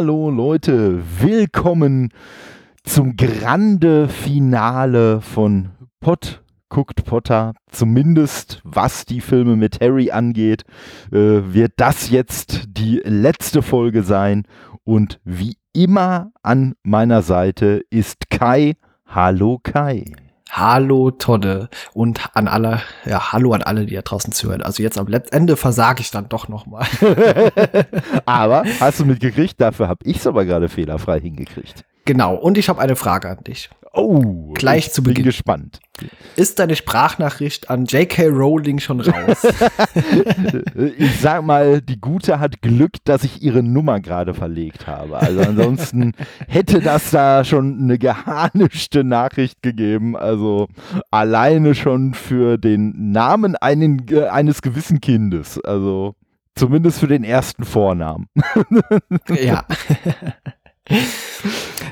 Hallo Leute, willkommen zum grande Finale von Pot guckt Potter, zumindest was die Filme mit Harry angeht, äh, wird das jetzt die letzte Folge sein. Und wie immer an meiner Seite ist Kai. Hallo Kai. Hallo Todde und an alle, ja, hallo an alle, die da draußen zuhören. Also jetzt am Ende versage ich dann doch nochmal. aber hast du mitgekriegt, dafür habe ich es aber gerade fehlerfrei hingekriegt. Genau, und ich habe eine Frage an dich. Oh, gleich zu Beginn. Bin gespannt. Ist deine Sprachnachricht an J.K. Rowling schon raus? ich sag mal, die Gute hat Glück, dass ich ihre Nummer gerade verlegt habe. Also ansonsten hätte das da schon eine geharnischte Nachricht gegeben. Also alleine schon für den Namen einen, äh, eines gewissen Kindes. Also zumindest für den ersten Vornamen. ja.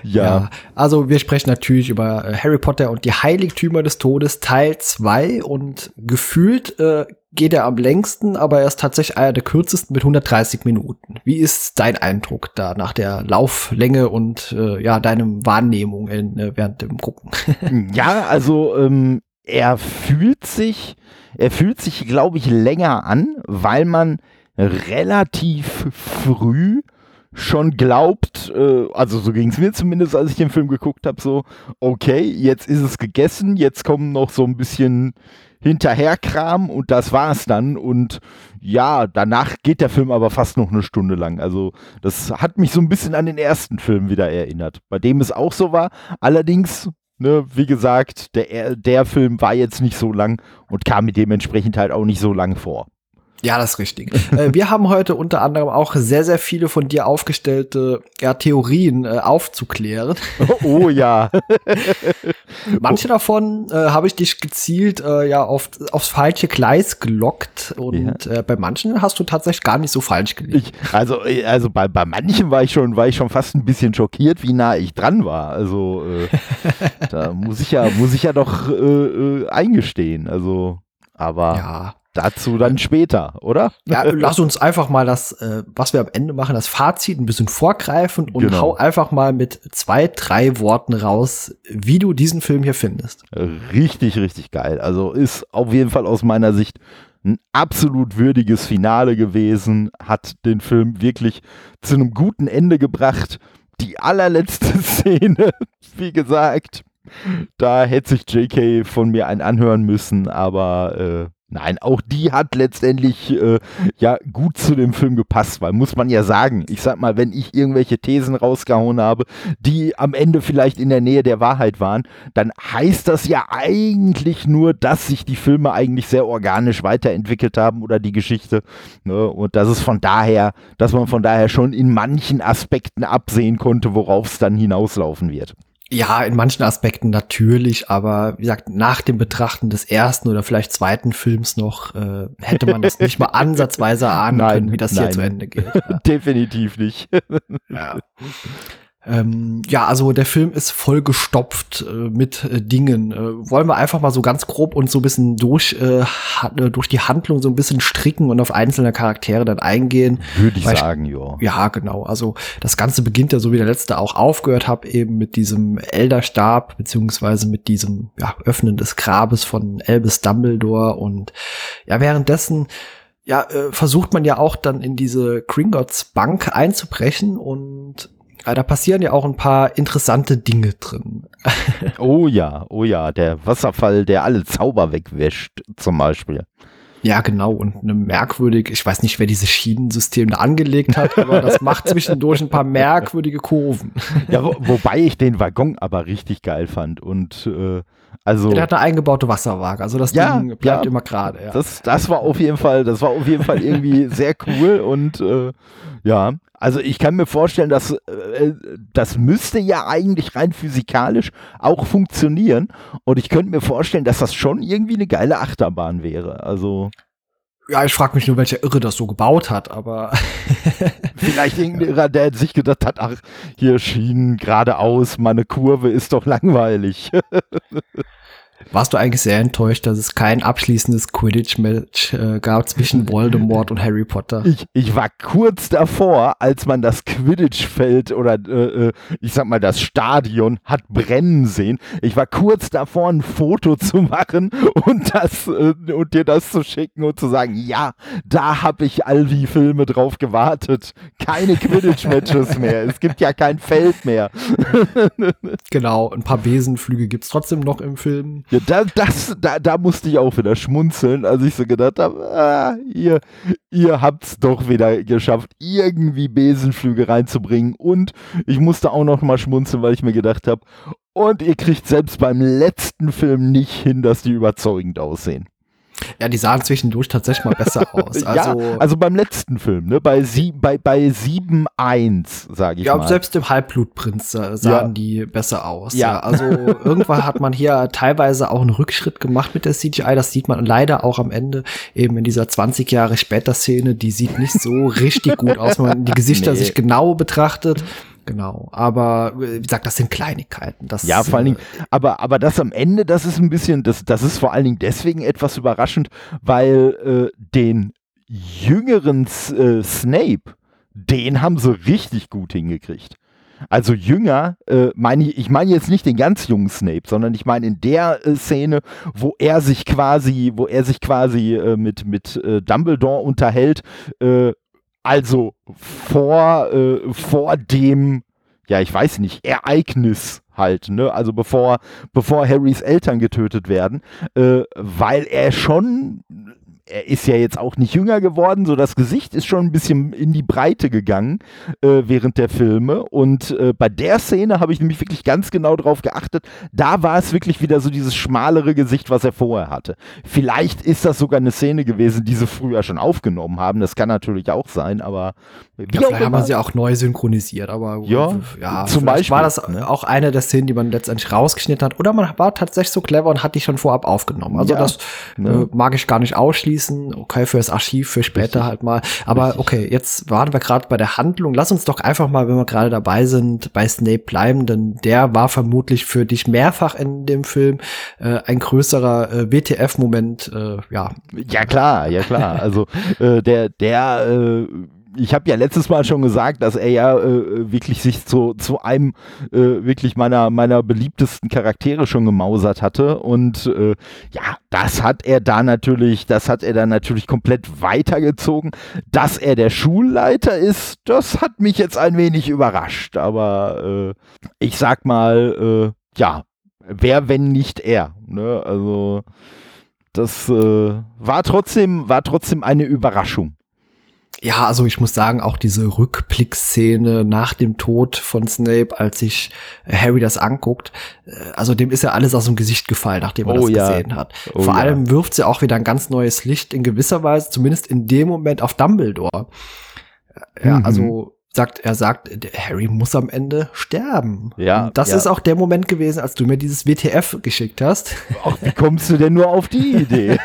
Ja. ja. Also wir sprechen natürlich über äh, Harry Potter und die Heiligtümer des Todes Teil 2 und gefühlt äh, geht er am längsten, aber er ist tatsächlich einer der kürzesten mit 130 Minuten. Wie ist dein Eindruck da nach der Lauflänge und äh, ja, deinem Wahrnehmung in, äh, während dem Gucken? ja, also ähm, er fühlt sich, er fühlt sich, glaube ich, länger an, weil man relativ früh schon glaubt, äh, also so ging es mir zumindest, als ich den Film geguckt habe, so, okay, jetzt ist es gegessen, jetzt kommen noch so ein bisschen Hinterherkram und das war's dann. Und ja, danach geht der Film aber fast noch eine Stunde lang. Also das hat mich so ein bisschen an den ersten Film wieder erinnert, bei dem es auch so war. Allerdings Ne, wie gesagt, der, der Film war jetzt nicht so lang und kam mir dementsprechend halt auch nicht so lang vor. Ja, das ist richtig. äh, wir haben heute unter anderem auch sehr, sehr viele von dir aufgestellte ja, Theorien äh, aufzuklären. Oh, oh ja. Manche davon äh, habe ich dich gezielt äh, ja auf, aufs falsche Gleis gelockt und ja. äh, bei manchen hast du tatsächlich gar nicht so falsch gelegt. Ich, also äh, also bei, bei manchen war ich schon war ich schon fast ein bisschen schockiert, wie nah ich dran war. Also da muss ich ja muss ich ja doch eingestehen. Also aber ja. Dazu dann später, oder? Ja, lass uns einfach mal das, äh, was wir am Ende machen, das Fazit ein bisschen vorgreifen und genau. hau einfach mal mit zwei, drei Worten raus, wie du diesen Film hier findest. Richtig, richtig geil. Also ist auf jeden Fall aus meiner Sicht ein absolut würdiges Finale gewesen, hat den Film wirklich zu einem guten Ende gebracht. Die allerletzte Szene, wie gesagt, da hätte sich JK von mir einen anhören müssen, aber äh, Nein, auch die hat letztendlich äh, ja gut zu dem Film gepasst, weil muss man ja sagen, ich sag mal, wenn ich irgendwelche Thesen rausgehauen habe, die am Ende vielleicht in der Nähe der Wahrheit waren, dann heißt das ja eigentlich nur, dass sich die Filme eigentlich sehr organisch weiterentwickelt haben oder die Geschichte. Ne? Und dass es von daher, dass man von daher schon in manchen Aspekten absehen konnte, worauf es dann hinauslaufen wird. Ja, in manchen Aspekten natürlich, aber wie gesagt, nach dem Betrachten des ersten oder vielleicht zweiten Films noch, äh, hätte man das nicht mal ansatzweise ahnen nein, können, wie das nein. hier zu Ende geht. Ja. Definitiv nicht. ja. Ähm, ja, also der Film ist vollgestopft äh, mit äh, Dingen. Äh, wollen wir einfach mal so ganz grob und so ein bisschen durch, äh, äh, durch die Handlung so ein bisschen stricken und auf einzelne Charaktere dann eingehen. Würde ich sagen, ja. Ja, genau. Also das Ganze beginnt ja so wie der letzte auch aufgehört habe, eben mit diesem Elderstab, beziehungsweise mit diesem ja, Öffnen des Grabes von Albus Dumbledore und ja, währenddessen ja, äh, versucht man ja auch dann in diese Gringotts Bank einzubrechen und ja, da passieren ja auch ein paar interessante Dinge drin. oh ja, oh ja, der Wasserfall, der alle Zauber wegwäscht, zum Beispiel. Ja, genau. Und eine merkwürdige, ich weiß nicht, wer dieses Schienensystem da angelegt hat, aber das macht zwischendurch ein paar merkwürdige Kurven. Ja, wo, wobei ich den Waggon aber richtig geil fand. Und äh, also. Der hat eine eingebaute Wasserwaage, also das ja, Ding bleibt ja, immer gerade. Ja. Das, das war auf jeden Fall, das war auf jeden Fall irgendwie sehr cool und äh, ja, also ich kann mir vorstellen, dass äh, das müsste ja eigentlich rein physikalisch auch funktionieren. Und ich könnte mir vorstellen, dass das schon irgendwie eine geile Achterbahn wäre. Also ja, ich frage mich nur, welcher Irre das so gebaut hat, aber. Vielleicht irgendein Irrer, der sich gedacht hat, ach, hier Schienen geradeaus, meine Kurve ist doch langweilig. Warst du eigentlich sehr enttäuscht, dass es kein abschließendes Quidditch-Match äh, gab zwischen Voldemort und Harry Potter? Ich, ich war kurz davor, als man das Quidditch-Feld oder äh, äh, ich sag mal das Stadion hat brennen sehen. Ich war kurz davor, ein Foto zu machen und das äh, und dir das zu schicken und zu sagen, ja, da habe ich all die Filme drauf gewartet. Keine Quidditch-Matches mehr. Es gibt ja kein Feld mehr. genau, ein paar Besenflüge gibt's trotzdem noch im Film. Ja, da, das, da, da musste ich auch wieder schmunzeln, als ich so gedacht habe, ah, ihr, ihr habt's doch wieder geschafft, irgendwie Besenflüge reinzubringen. Und ich musste auch noch mal schmunzeln, weil ich mir gedacht habe, und ihr kriegt selbst beim letzten Film nicht hin, dass die überzeugend aussehen. Ja, die sahen zwischendurch tatsächlich mal besser aus. Also, ja, also beim letzten Film, ne? Bei, sie, bei, bei 7-1, sage ich ja, mal. Ja, selbst im Halbblutprinz äh, sahen ja. die besser aus. Ja. ja. Also irgendwann hat man hier teilweise auch einen Rückschritt gemacht mit der CGI. Das sieht man leider auch am Ende eben in dieser 20 Jahre später Szene. Die sieht nicht so richtig gut aus, wenn man die Gesichter nee. sich genau betrachtet. Genau, aber äh, wie gesagt, das sind Kleinigkeiten. Das, ja, vor allen Dingen, äh, aber, aber das am Ende, das ist ein bisschen, das, das ist vor allen Dingen deswegen etwas überraschend, weil äh, den jüngeren äh, Snape, den haben sie richtig gut hingekriegt. Also jünger, äh, meine ich, ich meine jetzt nicht den ganz jungen Snape, sondern ich meine in der äh, Szene, wo er sich quasi, wo er sich quasi äh, mit, mit äh, Dumbledore unterhält, äh, also vor, äh, vor dem, ja, ich weiß nicht, Ereignis halt, ne? Also bevor, bevor Harrys Eltern getötet werden, äh, weil er schon er ist ja jetzt auch nicht jünger geworden, so das Gesicht ist schon ein bisschen in die Breite gegangen äh, während der Filme. Und äh, bei der Szene habe ich nämlich wirklich ganz genau drauf geachtet. Da war es wirklich wieder so dieses schmalere Gesicht, was er vorher hatte. Vielleicht ist das sogar eine Szene gewesen, die sie früher schon aufgenommen haben. Das kann natürlich auch sein, aber ja, vielleicht haben sie auch neu synchronisiert, aber ja, ja zum Beispiel war das ne? auch eine der Szenen, die man letztendlich rausgeschnitten hat. Oder man war tatsächlich so clever und hat die schon vorab aufgenommen. Also ja, das ne? äh, mag ich gar nicht ausschließen. Okay, fürs Archiv, für später Richtig. halt mal. Aber Richtig. okay, jetzt waren wir gerade bei der Handlung. Lass uns doch einfach mal, wenn wir gerade dabei sind, bei Snape bleiben, denn der war vermutlich für dich mehrfach in dem Film äh, ein größerer äh, WTF-Moment. Äh, ja. Ja klar, ja klar. Also äh, der der äh, ich habe ja letztes Mal schon gesagt, dass er ja äh, wirklich sich zu, zu einem äh, wirklich meiner, meiner beliebtesten Charaktere schon gemausert hatte. Und äh, ja, das hat er da natürlich, das hat er dann natürlich komplett weitergezogen. Dass er der Schulleiter ist, das hat mich jetzt ein wenig überrascht. Aber äh, ich sag mal, äh, ja, wer, wenn nicht er. Ne? Also das äh, war trotzdem, war trotzdem eine Überraschung. Ja, also ich muss sagen, auch diese Rückblickszene nach dem Tod von Snape, als sich Harry das anguckt, äh, also dem ist ja alles aus dem Gesicht gefallen, nachdem er oh, das ja. gesehen hat. Oh, Vor ja. allem wirft sie auch wieder ein ganz neues Licht in gewisser Weise, zumindest in dem Moment auf Dumbledore. Ja, mhm. also sagt, er sagt, Harry muss am Ende sterben. Ja. Und das ja. ist auch der Moment gewesen, als du mir dieses WTF geschickt hast. Ach, wie kommst du denn nur auf die Idee?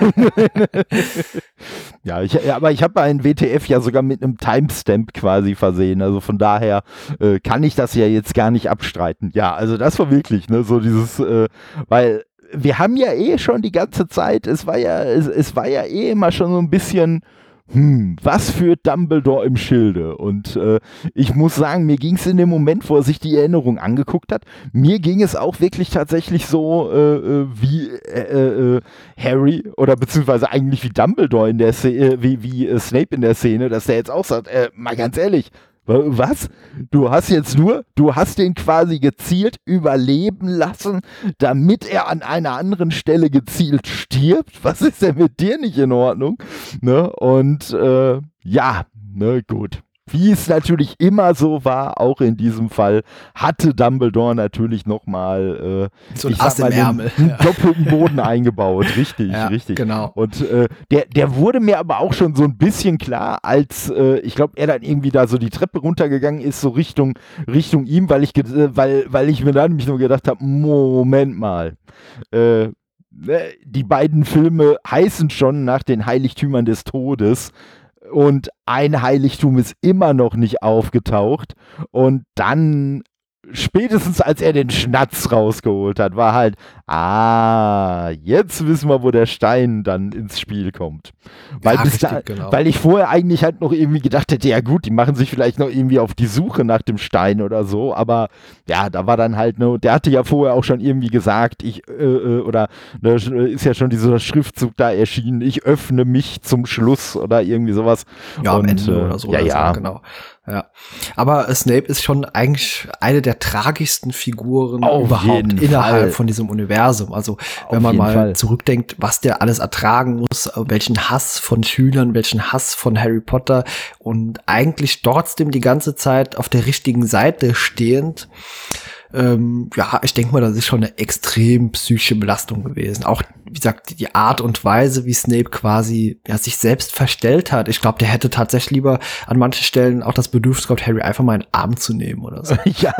ja, ich, aber ich habe ein WTF ja sogar mit einem Timestamp quasi versehen. Also von daher äh, kann ich das ja jetzt gar nicht abstreiten. Ja, also das war wirklich, ne, so dieses, äh, weil wir haben ja eh schon die ganze Zeit, es war ja, es, es war ja eh immer schon so ein bisschen hm, was führt Dumbledore im Schilde? Und äh, ich muss sagen, mir ging es in dem Moment, wo er sich die Erinnerung angeguckt hat, mir ging es auch wirklich tatsächlich so äh, äh wie äh, äh, Harry oder beziehungsweise eigentlich wie Dumbledore in der Szene, wie, wie Snape in der Szene, dass der jetzt auch sagt, mal ganz ehrlich, was? Du hast jetzt nur, du hast den quasi gezielt überleben lassen, damit er an einer anderen Stelle gezielt stirbt? Was ist denn mit dir nicht in Ordnung? Ne? Und äh, ja, ne, gut wie es natürlich immer so war, auch in diesem Fall, hatte Dumbledore natürlich nochmal äh, so ein Ass im Ärmel. einen ja. doppelten Boden eingebaut. Richtig, ja, richtig. Genau. Und äh, der, der wurde mir aber auch schon so ein bisschen klar, als äh, ich glaube, er dann irgendwie da so die Treppe runtergegangen ist, so Richtung, Richtung ihm, weil ich, äh, weil, weil ich mir dann nämlich nur gedacht habe, Moment mal. Äh, ne, die beiden Filme heißen schon nach den Heiligtümern des Todes und ein Heiligtum ist immer noch nicht aufgetaucht. Und dann spätestens als er den Schnatz rausgeholt hat, war halt, ah, jetzt wissen wir, wo der Stein dann ins Spiel kommt. Weil, ja, richtig, da, genau. weil ich vorher eigentlich halt noch irgendwie gedacht hätte, ja gut, die machen sich vielleicht noch irgendwie auf die Suche nach dem Stein oder so, aber ja, da war dann halt, ne, der hatte ja vorher auch schon irgendwie gesagt, ich, äh, äh oder ne, ist ja schon dieser Schriftzug da erschienen, ich öffne mich zum Schluss oder irgendwie sowas. Ja, Und, am Ende äh, oder so. Ja, oder ja. So, genau. Ja. Aber Snape ist schon eigentlich eine der tragischsten Figuren Auf überhaupt innerhalb Fall. von diesem Universum. Also, wenn Auf man mal Fall. zurückdenkt, was der alles ertragen muss, welchen Hass von Schülern, welchen Hass von Harry Potter und eigentlich trotzdem die ganze Zeit auf der richtigen Seite stehend ähm, ja, ich denke mal, das ist schon eine extrem psychische Belastung gewesen. Auch, wie gesagt, die Art und Weise, wie Snape quasi ja, sich selbst verstellt hat. Ich glaube, der hätte tatsächlich lieber an manchen Stellen auch das Bedürfnis gehabt, Harry einfach mal in den Arm zu nehmen oder so. ja,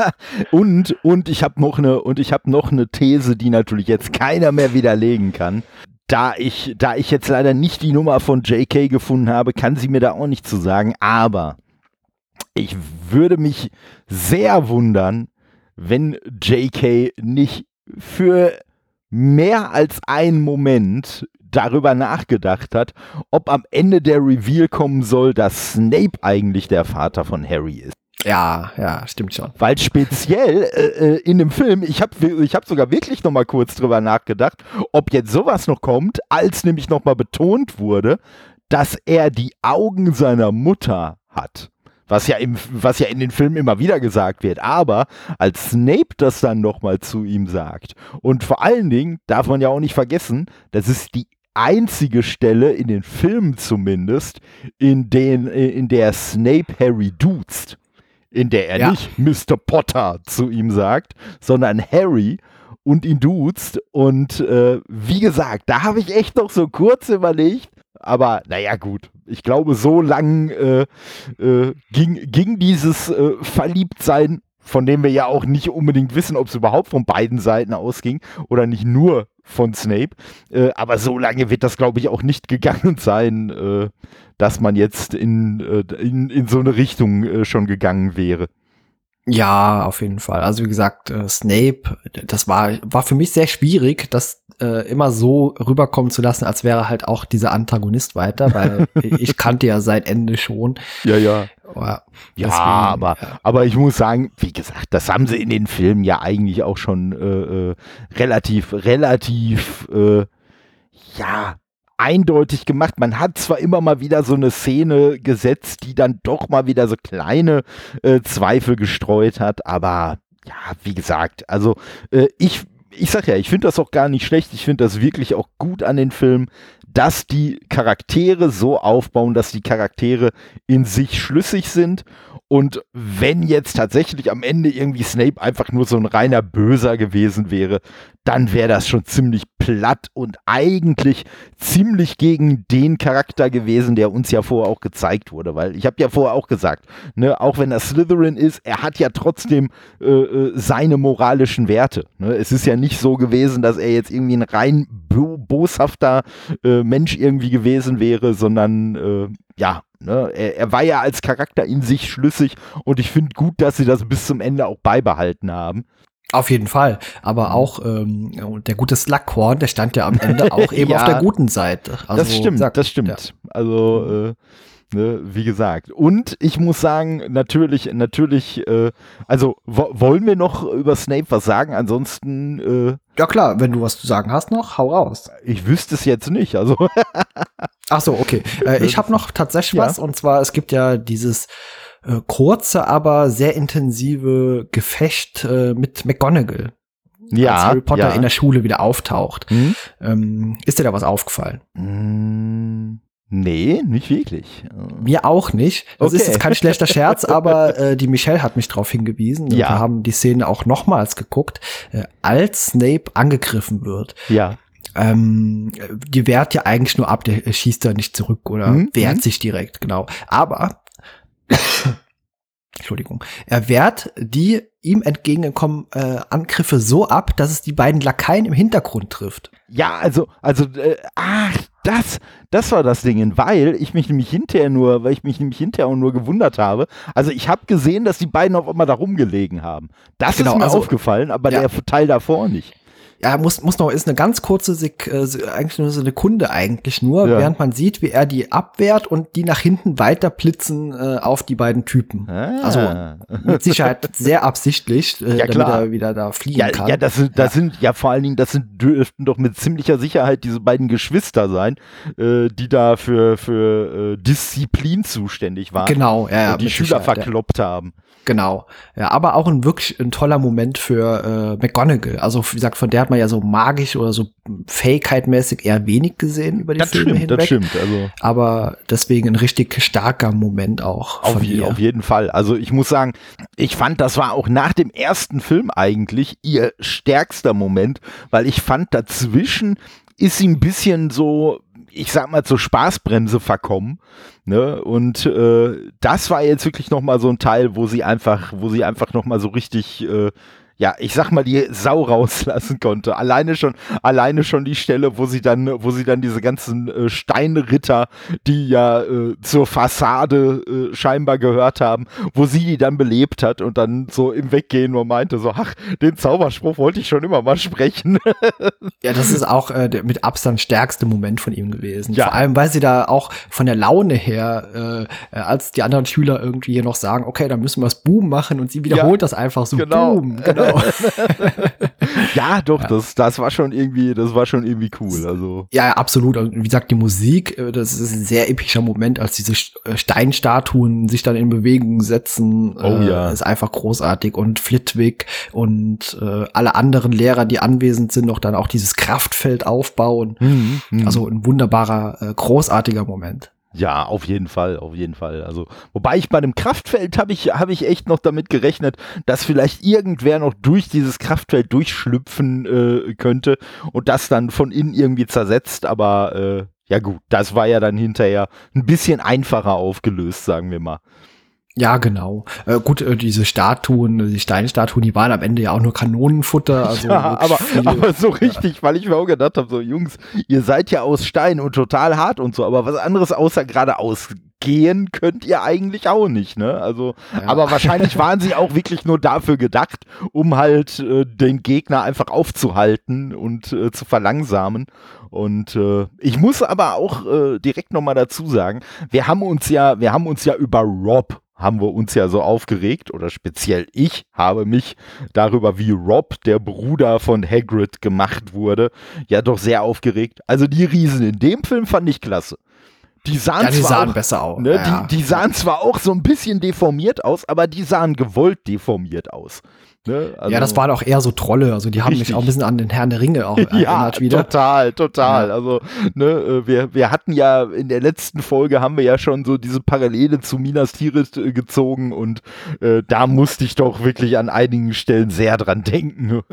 und, und ich habe noch eine, und ich habe noch eine These, die natürlich jetzt keiner mehr widerlegen kann da ich, da ich jetzt leider nicht die Nummer von JK gefunden habe, kann sie mir da auch nicht zu sagen. Aber ich würde mich sehr wundern, wenn JK nicht für mehr als einen Moment darüber nachgedacht hat, ob am Ende der Reveal kommen soll, dass Snape eigentlich der Vater von Harry ist. Ja, ja, stimmt schon. Weil speziell äh, äh in dem Film, ich habe ich hab sogar wirklich noch mal kurz drüber nachgedacht, ob jetzt sowas noch kommt, als nämlich noch mal betont wurde, dass er die Augen seiner Mutter hat was ja, im, was ja in den Filmen immer wieder gesagt wird. Aber als Snape das dann nochmal zu ihm sagt, und vor allen Dingen darf man ja auch nicht vergessen, das ist die einzige Stelle in den Filmen zumindest, in, den, in der Snape Harry duzt. In der er ja. nicht Mr. Potter zu ihm sagt, sondern Harry und ihn duzt. Und äh, wie gesagt, da habe ich echt noch so kurz überlegt, aber naja, gut. Ich glaube, so lang äh, äh, ging, ging dieses äh, Verliebtsein, von dem wir ja auch nicht unbedingt wissen, ob es überhaupt von beiden Seiten ausging oder nicht nur von Snape. Äh, aber so lange wird das, glaube ich, auch nicht gegangen sein, äh, dass man jetzt in, äh, in, in so eine Richtung schon gegangen wäre. Ja, auf jeden Fall. Also wie gesagt, Snape, das war war für mich sehr schwierig, das äh, immer so rüberkommen zu lassen, als wäre halt auch dieser Antagonist weiter, weil ich kannte ja seit Ende schon. Ja, ja. Aber ja, deswegen, aber, ja. aber ich muss sagen, wie gesagt, das haben sie in den Filmen ja eigentlich auch schon äh, äh relativ, relativ, äh, ja, eindeutig gemacht. Man hat zwar immer mal wieder so eine Szene gesetzt, die dann doch mal wieder so kleine äh, Zweifel gestreut hat, aber ja, wie gesagt, also äh, ich ich sag ja, ich finde das auch gar nicht schlecht. Ich finde das wirklich auch gut an den Film, dass die Charaktere so aufbauen, dass die Charaktere in sich schlüssig sind und wenn jetzt tatsächlich am Ende irgendwie Snape einfach nur so ein reiner Böser gewesen wäre, dann wäre das schon ziemlich platt und eigentlich ziemlich gegen den Charakter gewesen, der uns ja vorher auch gezeigt wurde. Weil ich habe ja vorher auch gesagt, ne, auch wenn er Slytherin ist, er hat ja trotzdem äh, äh seine moralischen Werte. Ne? Es ist ja nicht so gewesen, dass er jetzt irgendwie ein rein boshafter äh, Mensch irgendwie gewesen wäre, sondern äh, ja, Ne? Er, er, war ja als Charakter in sich schlüssig und ich finde gut, dass sie das bis zum Ende auch beibehalten haben. Auf jeden Fall. Aber mhm. auch ähm, der gute Slughorn, der stand ja am Ende auch eben ja, auf der guten Seite. Also, das stimmt, sag, das stimmt. Ja. Also äh, Ne, wie gesagt. Und ich muss sagen, natürlich, natürlich, äh, also wollen wir noch über Snape was sagen? Ansonsten. Äh, ja klar, wenn du was zu sagen hast noch, hau raus. Ich wüsste es jetzt nicht. Also. Ach so, okay. Äh, ich habe noch tatsächlich ja. was und zwar es gibt ja dieses äh, kurze, aber sehr intensive Gefecht äh, mit McGonagall. Ja, als Harry Potter ja. in der Schule wieder auftaucht. Mhm. Ähm, ist dir da was aufgefallen? Nee, nicht wirklich. Mir auch nicht. Das okay. ist jetzt kein schlechter Scherz, aber äh, die Michelle hat mich darauf hingewiesen. Ja. Wir haben die Szene auch nochmals geguckt, äh, als Snape angegriffen wird. Ja. Ähm, die wehrt ja eigentlich nur ab, der schießt da nicht zurück oder mhm. wehrt mhm. sich direkt, genau. Aber Entschuldigung, er wehrt die ihm entgegengekommenen äh, Angriffe so ab, dass es die beiden Lakaien im Hintergrund trifft. Ja, also, also, äh, ach, das, das war das Ding, weil ich mich nämlich hinterher nur, weil ich mich nämlich hinterher auch nur gewundert habe. Also ich habe gesehen, dass die beiden auf einmal da rumgelegen haben. Das genau, ist mir also, aufgefallen, aber ja. der Teil davor nicht ja, muss, muss noch, ist eine ganz kurze, Sek äh, eigentlich nur so eine Kunde eigentlich nur, ja. während man sieht, wie er die abwehrt und die nach hinten weiter blitzen äh, auf die beiden Typen. Ah. Also mit Sicherheit sehr absichtlich, äh, ja, damit er wieder da fliegen ja, kann. Ja, das sind, das ja. sind ja vor allen Dingen, das sind dürften doch mit ziemlicher Sicherheit diese beiden Geschwister sein, äh, die da für, für äh, Disziplin zuständig waren. Genau, ja, ja. Und die Schüler verkloppt haben. Genau. Ja, aber auch ein wirklich ein toller Moment für äh, McGonagall. Also wie gesagt, von der hat man ja so magisch oder so fähigkeitmäßig eher wenig gesehen über die das Filme stimmt, hinweg. Das stimmt, also. Aber deswegen ein richtig starker Moment auch. Auf, je, auf jeden Fall. Also ich muss sagen, ich fand, das war auch nach dem ersten Film eigentlich ihr stärkster Moment, weil ich fand dazwischen ist sie ein bisschen so ich sag mal, zur Spaßbremse verkommen. Ne? Und äh, das war jetzt wirklich nochmal so ein Teil, wo sie einfach, wo sie einfach nochmal so richtig äh, ja, ich sag mal, die Sau rauslassen konnte. Alleine schon, alleine schon die Stelle, wo sie dann, wo sie dann diese ganzen äh, Steinritter, die ja äh, zur Fassade äh, scheinbar gehört haben, wo sie die dann belebt hat und dann so im Weggehen nur meinte so, ach, den Zauberspruch wollte ich schon immer mal sprechen. ja, das ist auch äh, der mit Abstand stärkste Moment von ihm gewesen. Ja. Vor allem, weil sie da auch von der Laune her, äh, äh als die anderen Schüler irgendwie hier noch sagen, okay, dann müssen wir es Boom machen und sie wiederholt ja, das einfach so, genau. Boom, genau. Genau. ja, doch, ja. Das, das war schon irgendwie, das war schon irgendwie cool. Also. Ja, absolut. Und wie gesagt, die Musik, äh, das ist ein sehr epischer Moment, als diese äh, Steinstatuen sich dann in Bewegung setzen. Oh äh, ja. Ist einfach großartig. Und Flitwick und äh, alle anderen Lehrer, die anwesend sind, noch dann auch dieses Kraftfeld aufbauen. Mhm, mh. Also ein wunderbarer, äh, großartiger Moment. Ja, auf jeden Fall, auf jeden Fall. Also, wobei ich bei dem Kraftfeld habe ich, habe ich echt noch damit gerechnet, dass vielleicht irgendwer noch durch dieses Kraftfeld durchschlüpfen äh, könnte und das dann von innen irgendwie zersetzt, aber äh, ja gut, das war ja dann hinterher ein bisschen einfacher aufgelöst, sagen wir mal. Ja, genau. Äh, gut, äh, diese Statuen, die Steinstatuen, die waren am Ende ja auch nur Kanonenfutter. Also ja, aber, aber so richtig, ja. weil ich mir auch gedacht habe, so Jungs, ihr seid ja aus Stein und total hart und so, aber was anderes außer geradeaus gehen könnt ihr eigentlich auch nicht, ne? Also, ja. aber wahrscheinlich waren sie auch wirklich nur dafür gedacht, um halt äh, den Gegner einfach aufzuhalten und äh, zu verlangsamen. Und äh, ich muss aber auch äh, direkt nochmal dazu sagen, wir haben uns ja, wir haben uns ja über Rob haben wir uns ja so aufgeregt, oder speziell ich habe mich darüber, wie Rob, der Bruder von Hagrid, gemacht wurde, ja doch sehr aufgeregt. Also die Riesen in dem Film fand ich klasse. Die sahen, ja, die zwar sahen auch, besser aus. Ne, ja. die, die sahen zwar auch so ein bisschen deformiert aus, aber die sahen gewollt deformiert aus. Ne? Also, ja, das waren auch eher so Trolle. Also die haben richtig. mich auch ein bisschen an den Herrn der Ringe auch erinnert ja, wieder. Total, total. Ja. Also ne, äh, wir, wir hatten ja in der letzten Folge haben wir ja schon so diese Parallele zu Minas Tirith äh, gezogen und äh, da musste ich doch wirklich an einigen Stellen sehr dran denken.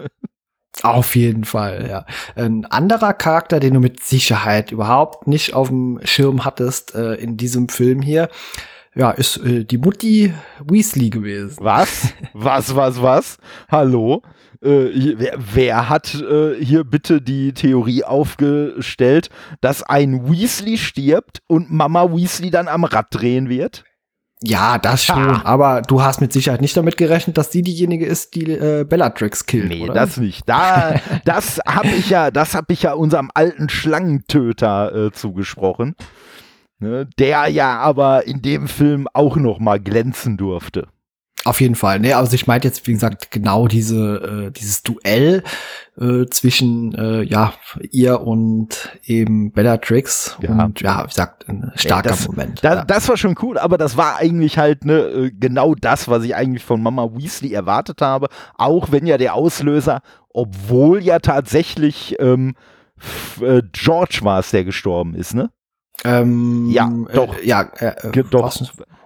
Auf jeden Fall, ja. Ein anderer Charakter, den du mit Sicherheit überhaupt nicht auf dem Schirm hattest äh, in diesem Film hier, ja, ist äh, die Mutti Weasley gewesen. Was? Was, was, was? Hallo? Äh, wer, wer, hat äh, hier bitte die Theorie aufgestellt, dass ein Weasley stirbt und Mama Weasley dann am Rad drehen wird? Ja, das schon. Ha. Aber du hast mit Sicherheit nicht damit gerechnet, dass sie diejenige ist, die äh, Bellatrix killt. Nee, oder? das nicht. Da, das habe ich ja, das habe ich ja unserem alten Schlangentöter äh, zugesprochen. Ne, der ja aber in dem Film auch noch mal glänzen durfte. Auf jeden Fall. Ne, also ich meinte jetzt, wie gesagt, genau diese, äh, dieses Duell äh, zwischen äh, ja, ihr und eben Bellatrix. Ja. Und ja, wie gesagt, ein starker Ey, das, Moment. Da, ja. Das war schon cool, aber das war eigentlich halt ne, äh, genau das, was ich eigentlich von Mama Weasley erwartet habe. Auch wenn ja der Auslöser, obwohl ja tatsächlich ähm, äh, George war es, der gestorben ist, ne? Ähm, ja, doch. Äh, ja, äh, doch.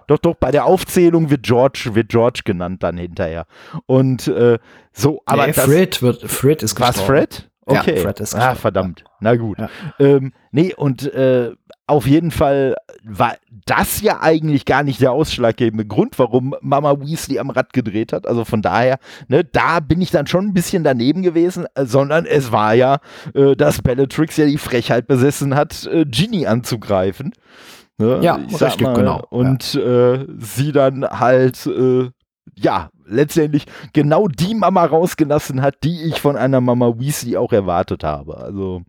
Doch, doch, bei der Aufzählung wird George, wird George genannt dann hinterher. Und äh, so, aber. Nee, Fred wird, Fred ist gestorben. Was, Fred? Okay. Ja, Fred ist ah, verdammt. Na gut. Ja. Ähm, nee, und äh, auf jeden Fall war das ja eigentlich gar nicht der ausschlaggebende Grund, warum Mama Weasley am Rad gedreht hat. Also von daher, ne, da bin ich dann schon ein bisschen daneben gewesen, äh, sondern es war ja, äh, dass Bellatrix ja die Frechheit besessen hat, äh, Ginny anzugreifen. Ne? Ja, ich sag richtig, mal, genau. Und äh, sie dann halt, äh, ja, letztendlich genau die Mama rausgelassen hat, die ich von einer Mama Weasley auch erwartet habe. Also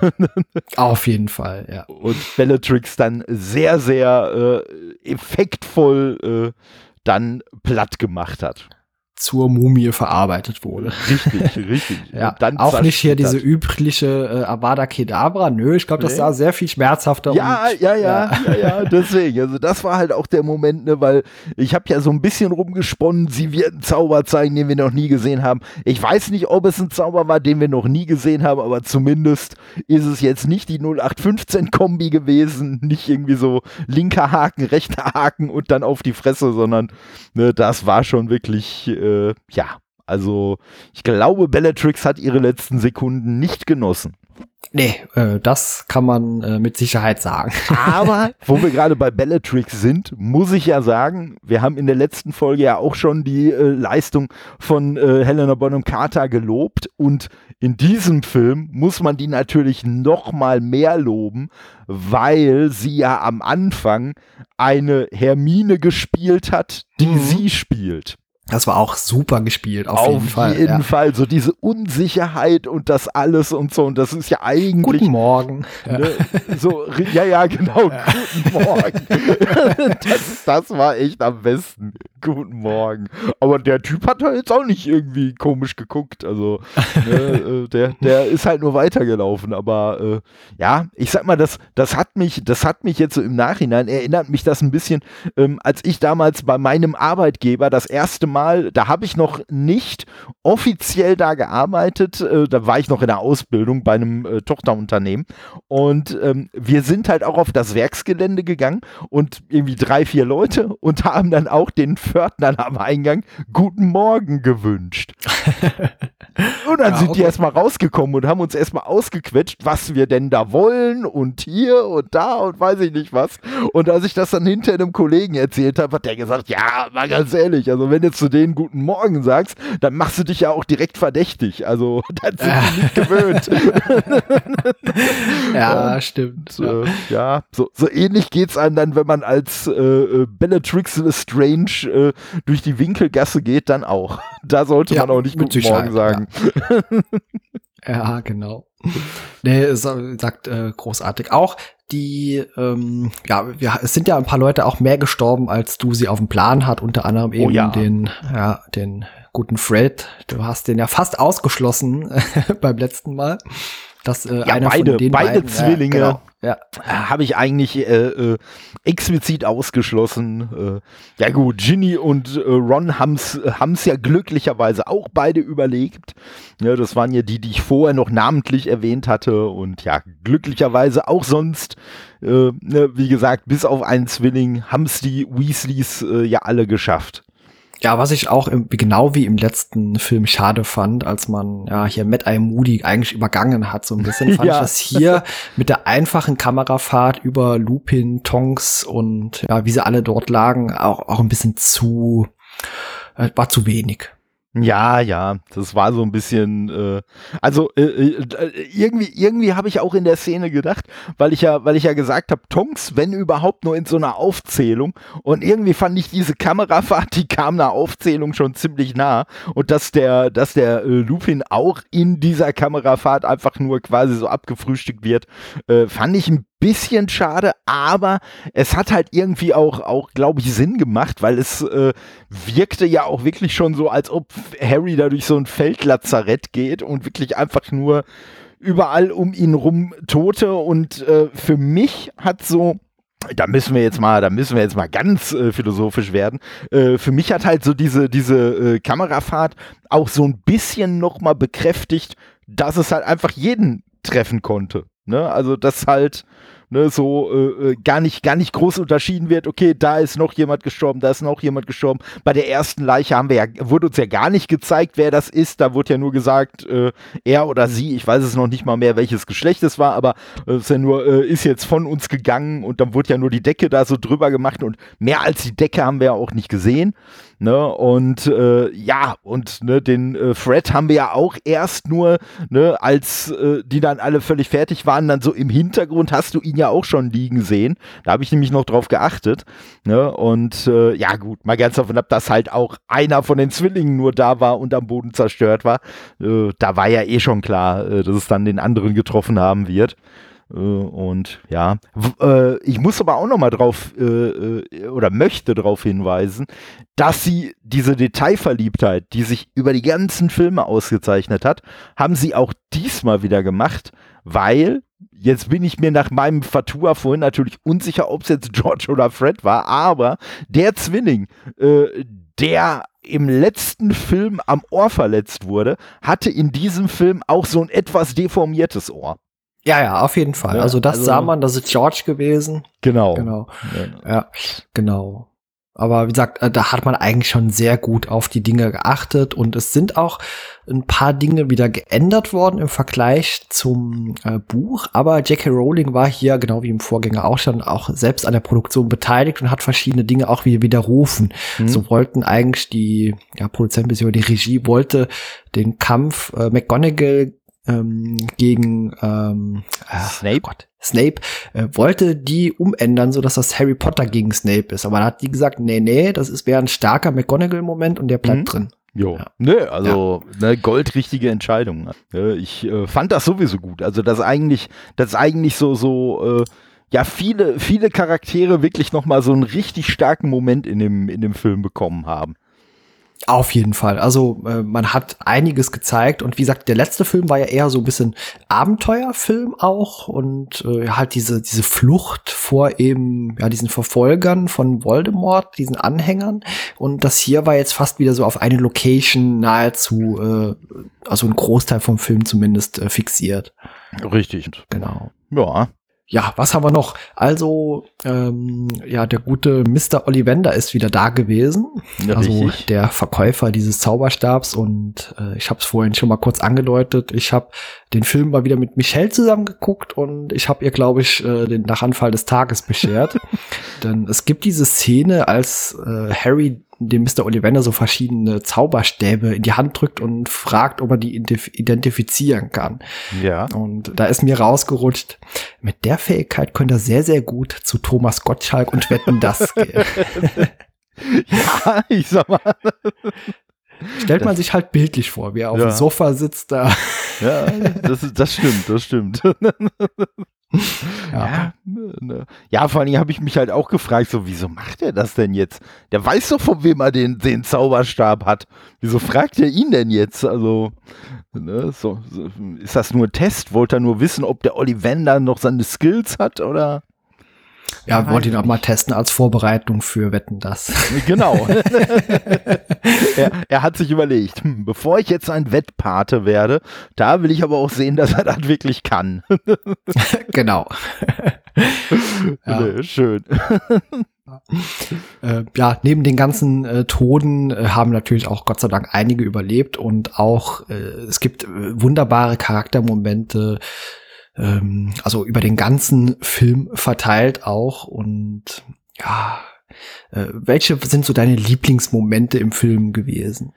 Auf jeden Fall, ja. und Bellatrix dann sehr, sehr äh, effektvoll äh, dann platt gemacht hat. Zur Mumie verarbeitet wurde. Richtig, richtig. Ja, auch nicht hier diese übliche äh, Avada Kedavra. Nö, ich glaube, das sah sehr viel schmerzhafter Ja, und, ja, ja, ja, ja, deswegen. Also das war halt auch der Moment, ne, weil ich habe ja so ein bisschen rumgesponnen, sie wird einen Zauber zeigen, den wir noch nie gesehen haben. Ich weiß nicht, ob es ein Zauber war, den wir noch nie gesehen haben, aber zumindest ist es jetzt nicht die 0815-Kombi gewesen, nicht irgendwie so linker Haken, rechter Haken und dann auf die Fresse, sondern ne, das war schon wirklich, äh, ja, also ich glaube, Bellatrix hat ihre letzten Sekunden nicht genossen. Nee, äh, das kann man äh, mit Sicherheit sagen. Aber wo wir gerade bei Bellatrix sind, muss ich ja sagen, wir haben in der letzten Folge ja auch schon die äh, Leistung von äh, Helena Bonham Carter gelobt und in diesem Film muss man die natürlich noch mal mehr loben, weil sie ja am Anfang eine Hermine gespielt hat, die Mhm. sie spielt. Das war auch super gespielt, auf, jeden Fall. ja. Fall. So diese Unsicherheit und das alles und so. Und das ist ja eigentlich Guten Morgen. Ne? So, ri- ja, ja, genau. Guten Morgen. das, das war echt am besten. Guten Morgen. Aber der Typ hat halt jetzt auch nicht irgendwie komisch geguckt. Also, ne, äh, der, der ist halt nur weitergelaufen. Aber äh, ja, ich sag mal, das, das hat mich, das hat mich jetzt so im Nachhinein, erinnert mich das ein bisschen, ähm, als ich damals bei meinem Arbeitgeber das erste Mal, da habe ich noch nicht offiziell da gearbeitet, äh, da war ich noch in der Ausbildung bei einem äh, Tochterunternehmen und ähm, wir sind halt auch auf das Werksgelände gegangen und irgendwie drei, vier Leute und haben dann auch den Pförtnern am Eingang Guten Morgen gewünscht. Und dann Ja, sind die okay. erstmal rausgekommen und haben uns erstmal ausgequetscht, was wir denn da wollen und hier und da und weiß ich nicht was. Und als ich das dann hinter einem Kollegen erzählt habe, hat der gesagt, ja, mal ganz ehrlich, also wenn du zu denen Guten Morgen sagst, dann machst du dich ja auch direkt verdächtig. Also das sind die nicht gewöhnt. Ja, stimmt. Und, äh, ja, so, so ähnlich geht's einem dann, wenn man als äh, äh, Bellatrix Lestrange äh, durch die Winkelgasse geht, dann auch. Da sollte Ja, man auch nicht Guten Morgen Sicherheit, sagen. Ja, genau. Nee, äh, sagt äh, großartig. Auch die, ähm, ja, wir, es sind ja ein paar Leute auch mehr gestorben, als du sie auf dem Plan hat, unter anderem eben Oh ja. den, ja, den guten Fred. Du hast den ja fast ausgeschlossen beim letzten Mal. Dass äh, Ja, beide- beide beiden, Zwillinge. Ja, genau. ja, habe ich eigentlich äh, äh, explizit ausgeschlossen. Äh, ja gut, Ginny und äh, Ron haben es ja glücklicherweise auch beide überlegt. Ja, das waren ja die, die ich vorher noch namentlich erwähnt hatte und ja, glücklicherweise auch sonst, äh, ne, wie gesagt, bis auf einen Zwilling haben es die Weasleys äh, ja alle geschafft. Ja, was ich auch im, genau wie im letzten Film schade fand, als man ja hier Mad Eye Moody eigentlich übergangen hat, so ein bisschen, fand Ja. ich das hier mit der einfachen Kamerafahrt über Lupin, Tonks und ja, wie sie alle dort lagen, auch, auch ein bisschen zu, äh, war zu wenig. Ja, ja, das war so ein bisschen, äh, also äh, äh, irgendwie, irgendwie habe ich auch in der Szene gedacht, weil ich ja, weil ich ja gesagt habe, Tonks, wenn überhaupt nur in so einer Aufzählung. Und irgendwie fand ich diese Kamerafahrt, die kam einer Aufzählung schon ziemlich nah. Und dass der, dass der äh, Lupin auch in dieser Kamerafahrt einfach nur quasi so abgefrühstückt wird, äh, fand ich ein bisschen schade, aber es hat halt irgendwie auch, auch glaube ich, Sinn gemacht, weil es äh, wirkte ja auch wirklich schon so, als ob Harry da durch so ein Feldlazarett geht und wirklich einfach nur überall um ihn rum Tote und äh, für mich hat so da müssen wir jetzt mal, da müssen wir jetzt mal ganz äh, philosophisch werden. Äh, für mich hat halt so diese diese äh, Kamerafahrt auch so ein bisschen noch mal bekräftigt, dass es halt einfach jeden treffen konnte. Ne? Also das halt ne, so äh, äh, gar nicht, gar nicht groß unterschieden wird, okay, da ist noch jemand gestorben, da ist noch jemand gestorben. Bei der ersten Leiche haben wir ja, wurde uns ja gar nicht gezeigt, wer das ist. Da wurde ja nur gesagt, äh, er oder sie, ich weiß es noch nicht mal mehr, welches Geschlecht es war, aber äh, ist ja nur, äh, ist jetzt von uns gegangen und dann wurde ja nur die Decke da so drüber gemacht und mehr als die Decke haben wir ja auch nicht gesehen. Ne? Und äh, ja, und ne, den äh, Fred haben wir ja auch erst nur, ne, als äh, die dann alle völlig fertig waren, dann so im Hintergrund hast du ihn ja auch schon liegen sehen. Da habe ich nämlich noch drauf geachtet. Ne? Und äh, ja, gut, mal ganz davon ab, dass halt auch einer von den Zwillingen nur da war und am Boden zerstört war. Äh, da war ja eh schon klar, äh, dass es dann den anderen getroffen haben wird. Äh, und ja, äh, ich muss aber auch noch mal drauf äh, oder möchte darauf hinweisen, dass sie diese Detailverliebtheit, die sich über die ganzen Filme ausgezeichnet hat, haben sie auch diesmal wieder gemacht, weil jetzt bin ich mir nach meinem Fatua vorhin natürlich unsicher, ob es jetzt George oder Fred war, aber der Zwilling, der im letzten Film am Ohr verletzt wurde, hatte in diesem Film auch so ein etwas deformiertes Ohr. Ja, ja, auf jeden Fall. Ja, also das also, sah man, das ist George gewesen. Genau. Genau. Ja, ja genau. Aber wie gesagt, äh, da hat man eigentlich schon sehr gut auf die Dinge geachtet und es sind auch ein paar Dinge wieder geändert worden im Vergleich zum äh, Buch. Aber J.K. Rowling war hier, genau wie im Vorgänger auch schon, auch selbst an der Produktion beteiligt und hat verschiedene Dinge auch wieder widerrufen. Mhm. So wollten eigentlich die ja, Produzenten bzw. die Regie wollte den Kampf äh, McGonagall ähm, gegen ähm, Snape. Oh Gott, Snape äh, wollte die umändern, so dass das Harry Potter gegen Snape ist. Aber da hat die gesagt, nee, nee, das ist wäre ein starker McGonagall-Moment und der bleibt mhm. drin. Jo. Ja. Nö, also ja. ne, goldrichtige Entscheidung. Ich äh, fand das sowieso gut. Also das eigentlich, das eigentlich so so äh, ja viele viele Charaktere wirklich noch mal so einen richtig starken Moment in dem in dem Film bekommen haben. Auf jeden Fall. Also äh, man hat einiges gezeigt und wie gesagt, der letzte Film war ja eher so ein bisschen Abenteuerfilm auch und äh, halt diese diese Flucht vor eben ja diesen Verfolgern von Voldemort, diesen Anhängern und das hier war jetzt fast wieder so auf eine Location nahezu äh, also ein Großteil vom Film zumindest äh, fixiert. Richtig. Genau. Ja, ja, was haben wir noch? Also, ähm, ja, der gute Mr. Ollivander ist wieder da gewesen. Ja, also richtig. der Verkäufer dieses Zauberstabs. Und äh, ich habe es vorhin schon mal kurz angedeutet. Ich habe den Film mal wieder mit Michelle zusammengeguckt und ich habe ihr, glaube ich, äh, den Nachanfall des Tages beschert. Denn es gibt diese Szene, als äh, Harry dem Mr. Ollivander so verschiedene Zauberstäbe in die Hand drückt und fragt, ob er die identifizieren kann. Ja. Und da ist mir rausgerutscht, mit der Fähigkeit könnte er sehr, sehr gut zu Thomas Gottschalk und Wetten das gehen. ja, ich sag mal. Stellt man sich halt bildlich vor, wie er auf ja. dem Sofa sitzt da. Ja, das, das stimmt, das stimmt. Ja. Ne. ja, vor allem habe ich mich halt auch gefragt, so, wieso macht er das denn jetzt? Der weiß doch, von wem er den, den Zauberstab hat. Wieso fragt er ihn denn jetzt? Also, ne, so, so, ist das nur ein Test? Wollte er nur wissen, ob der Ollivander noch seine Skills hat oder? Ja, wollte ihn auch mal testen als Vorbereitung für Wetten das. Genau. er, er, hat sich überlegt, hm, bevor ich jetzt ein Wettpate werde, da will ich aber auch sehen, dass er das wirklich kann. genau. ja. Nee, schön. Äh, ja, neben den ganzen äh, Toten äh, haben natürlich auch Gott sei Dank einige überlebt und auch äh, es gibt äh, wunderbare Charaktermomente, ähm, also über den ganzen Film verteilt auch. Und ja, äh, welche sind so deine Lieblingsmomente im Film gewesen?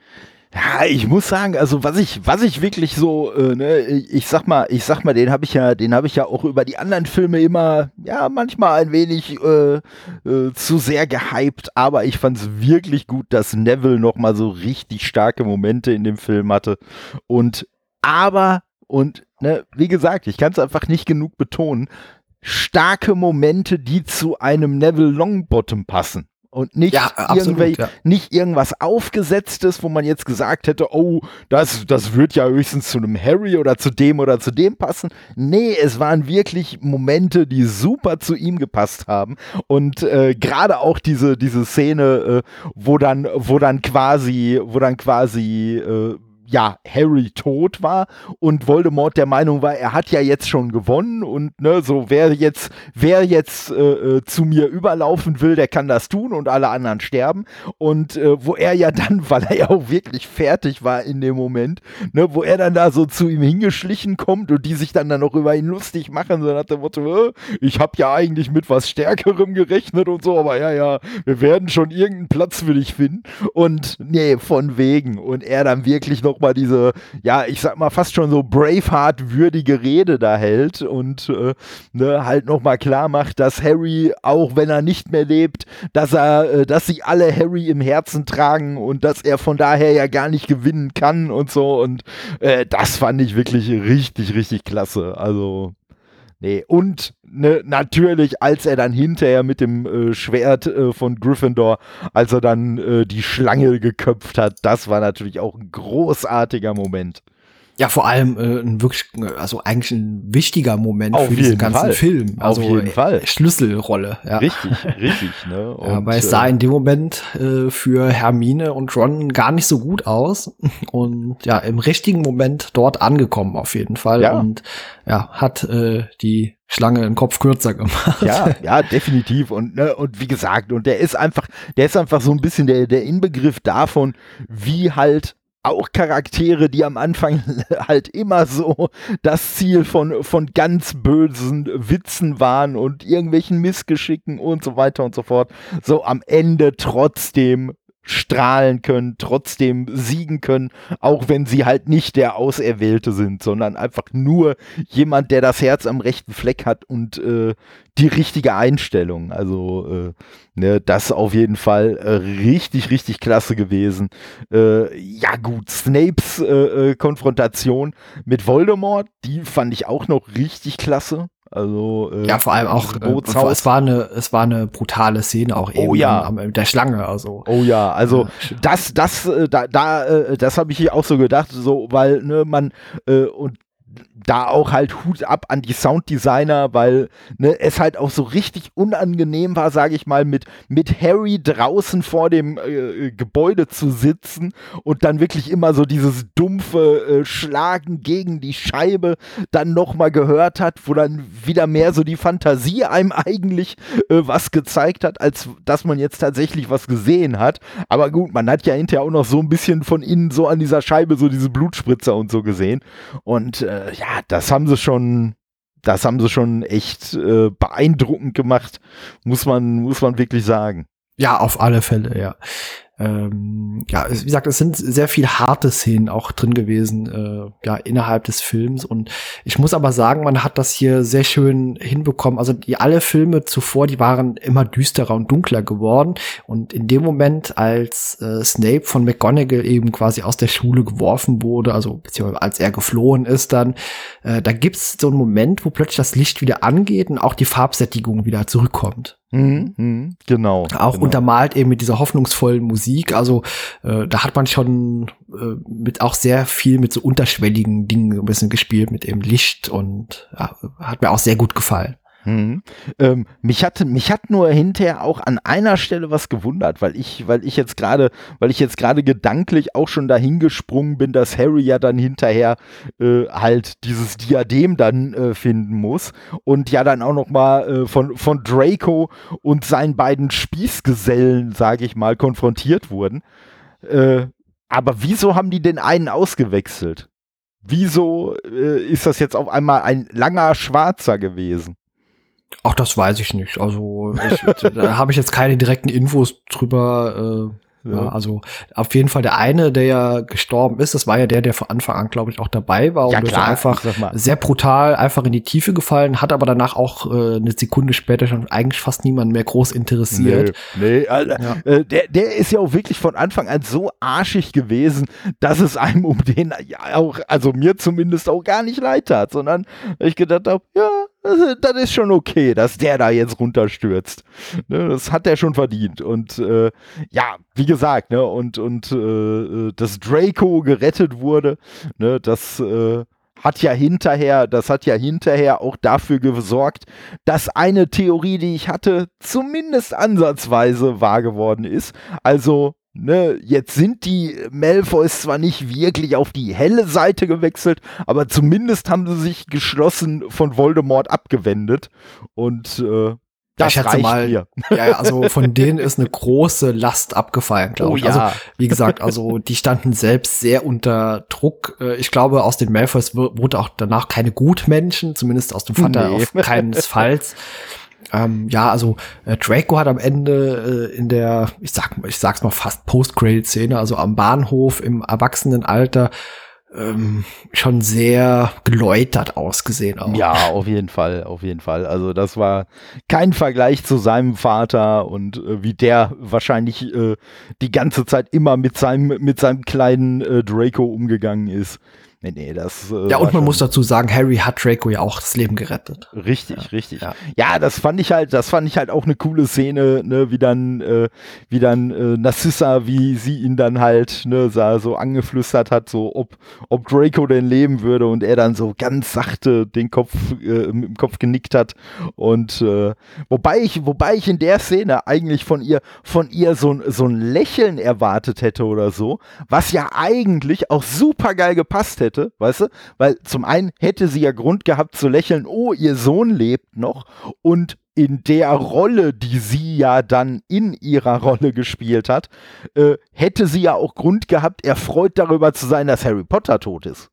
Ja, ich muss sagen, also was ich, was ich wirklich so, äh, ne, ich sag mal, ich sag mal, den habe ich ja, den habe ich ja auch über die anderen Filme immer, ja, manchmal ein wenig äh, äh, zu sehr gehypt, aber ich fand es wirklich gut, dass Neville noch mal so richtig starke Momente in dem Film hatte. Und aber und ne, wie gesagt, ich kann es einfach nicht genug betonen, starke Momente, die zu einem Neville Longbottom passen. Und nicht, ja, absolut, ja. nicht irgendwas Aufgesetztes, wo man jetzt gesagt hätte, oh, das, das wird ja höchstens zu einem Harry oder zu dem oder zu dem passen. Nee, es waren wirklich Momente, die super zu ihm gepasst haben. Und äh, gerade auch diese, diese Szene, äh, wo dann, wo dann quasi, wo dann quasi äh, ja, Harry tot war und Voldemort der Meinung war, er hat ja jetzt schon gewonnen und ne, so wer jetzt, wer jetzt äh, äh, zu mir überlaufen will, der kann das tun und alle anderen sterben. Und äh, wo er ja dann, weil er ja auch wirklich fertig war in dem Moment, ne, wo er dann da so zu ihm hingeschlichen kommt und die sich dann dann noch über ihn lustig machen, so nach dem Motto, äh, ich habe ja eigentlich mit was Stärkerem gerechnet und so, aber ja, ja, wir werden schon irgendeinen Platz für dich finden. Und nee, von wegen. Und er dann wirklich noch nochmal diese, ja, ich sag mal fast schon so Braveheart-würdige Rede da hält und äh, ne, halt nochmal klar macht, dass Harry, auch wenn er nicht mehr lebt, dass er, äh, dass sie alle Harry im Herzen tragen und dass er von daher ja gar nicht gewinnen kann und so. Und äh, das fand ich wirklich richtig, richtig klasse. Also Nee, und ne, natürlich, als er dann hinterher mit dem äh, Schwert äh, von Gryffindor, als er dann äh, die Schlange geköpft hat, das war natürlich auch ein großartiger Moment. Ja, vor allem äh, ein wirklich, also eigentlich ein wichtiger Moment Auf für diesen ganzen Fall. Film. Also Auf jeden Fall. Schlüsselrolle. Ja. Richtig, richtig. Ne? Und, ja, weil es sah äh, in dem Moment äh, für Hermine und Ron gar nicht so gut aus. Und ja, im richtigen Moment dort angekommen auf jeden Fall. Ja. Und ja, hat äh, die Schlange den Kopf kürzer gemacht. Ja, ja, definitiv. Und, ne, und wie gesagt, und der ist einfach, der ist einfach so ein bisschen der, der Inbegriff davon, wie halt auch Charaktere, die am Anfang halt immer so das Ziel von, von ganz bösen Witzen waren und irgendwelchen Missgeschicken und so weiter und so fort, so am Ende trotzdem strahlen können, trotzdem siegen können, auch wenn sie halt nicht der Auserwählte sind, sondern einfach nur jemand, der das Herz am rechten Fleck hat und äh, die richtige Einstellung. Also äh, ne, das auf jeden Fall äh, richtig, richtig klasse gewesen. Äh, ja gut, Snapes äh, äh, Konfrontation mit Voldemort, die fand ich auch noch richtig klasse. Also äh, ja, vor allem auch äh, es war eine es war eine brutale Szene auch eben oh, ja. am, am, der Schlange also. Oh ja, also das das äh, da da äh, das habe ich hier auch so gedacht so weil ne man äh, und da auch halt Hut ab an die Sounddesigner, weil ne, es halt auch so richtig unangenehm war, sage ich mal, mit, mit Harry draußen vor dem äh, Gebäude zu sitzen und dann wirklich immer so dieses dumpfe äh, Schlagen gegen die Scheibe dann nochmal gehört hat, wo dann wieder mehr so die Fantasie einem eigentlich äh, was gezeigt hat, als dass man jetzt tatsächlich was gesehen hat. Aber gut, man hat ja hinterher auch noch so ein bisschen von innen so an dieser Scheibe so diese Blutspritzer und so gesehen. Und äh, ja, das haben sie schon, das haben sie schon echt äh, beeindruckend gemacht, muss man, muss man wirklich sagen. Ja, auf alle Fälle, ja ähm, ja, wie gesagt, es sind sehr viel harte Szenen auch drin gewesen, äh, ja, innerhalb des Films. Und ich muss aber sagen, man hat das hier sehr schön hinbekommen. Also die alle Filme zuvor, die waren immer düsterer und dunkler geworden. Und in dem Moment, als äh, Snape von McGonagall eben quasi aus der Schule geworfen wurde, also beziehungsweise als er geflohen ist, dann, äh, da gibt's so einen Moment, wo plötzlich das Licht wieder angeht und auch die Farbsättigung wieder zurückkommt. Mhm, mh, genau. Auch genau. untermalt eben mit dieser hoffnungsvollen Musik. Also äh, da hat man schon äh, mit auch sehr viel mit so unterschwelligen Dingen ein bisschen gespielt, mit eben Licht und ja, hat mir auch sehr gut gefallen. Mhm. Ähm, mich hat mich hat nur hinterher auch an einer Stelle was gewundert, weil ich weil ich jetzt gerade weil ich jetzt gerade gedanklich auch schon dahin gesprungen bin, dass Harry ja dann hinterher äh, halt dieses Diadem dann äh, finden muss und ja dann auch noch mal äh, von von Draco und seinen beiden Spießgesellen, sage ich mal, konfrontiert wurden. Äh, aber wieso haben die den einen ausgewechselt? Wieso äh, ist das jetzt auf einmal ein langer Schwarzer gewesen? Ach, das weiß ich nicht. Also ich, da habe ich jetzt keine direkten Infos drüber. Äh, ja. also auf jeden Fall der eine, der ja gestorben ist, das war ja der, der von Anfang an, glaube ich, auch dabei war ja, und klar, einfach sehr brutal einfach in die Tiefe gefallen, hat aber danach auch äh, eine Sekunde später schon eigentlich fast niemand mehr groß interessiert. Nee, nee Alter, ja. äh, der, der ist ja auch wirklich von Anfang an so arschig gewesen, dass es einem um den ja auch, also mir zumindest auch gar nicht leid tat, sondern ich gedacht habe, ja, das, ist schon okay, dass der da jetzt runterstürzt. Ne, das hat er schon verdient. Und äh, ja, wie gesagt, ne, und, und äh, äh, dass Draco gerettet wurde, ne, das äh, hat ja hinterher, das hat ja hinterher auch dafür gesorgt, dass eine Theorie, die ich hatte, zumindest ansatzweise wahr geworden ist. Also ne, jetzt sind die Malfoys zwar nicht wirklich auf die helle Seite gewechselt, aber zumindest haben sie sich geschlossen von Voldemort abgewendet und äh, das ich schätze mal, mir. ja, also von denen ist eine große Last abgefallen, glaube oh, ich. Also, wie gesagt, also die standen selbst sehr unter Druck. Äh, ich glaube, aus den Malfoys wurde auch danach keine Gutmenschen, zumindest aus dem Vater nee. auf keinesfalls. Ähm, ja, also äh, Draco hat am Ende äh, in der, ich sag, ich sag's mal fast Post-Credit-Szene, also am Bahnhof im Erwachsenenalter, ähm, schon sehr geläutert ausgesehen. Auch. Ja, auf jeden Fall, auf jeden Fall. Also das war kein Vergleich zu seinem Vater und äh, wie der wahrscheinlich äh, die ganze Zeit immer mit seinem mit seinem kleinen äh, Draco umgegangen ist. Nee, nee, das. Äh, ja, und man muss dazu sagen, Harry hat Draco ja auch das Leben gerettet. Richtig, ja, richtig. Ja. ja. das fand ich halt, das fand ich halt auch eine coole Szene, ne, wie dann, äh, wie dann äh, Narcissa, wie sie ihn dann halt, ne, so angeflüstert hat, so ob, ob Draco denn leben würde und er dann so ganz sachte den Kopf, äh, im Kopf genickt hat. Und äh, wobei ich, wobei ich in der Szene eigentlich von ihr, von ihr so, so ein Lächeln erwartet hätte oder so, was ja eigentlich auch super geil gepasst hätte hätte, weißt du? Weil zum einen hätte sie ja Grund gehabt zu lächeln, oh, ihr Sohn lebt noch und in der Rolle, die sie ja dann in ihrer Rolle gespielt hat, äh, hätte sie ja auch Grund gehabt, erfreut darüber zu sein, dass Harry Potter tot ist.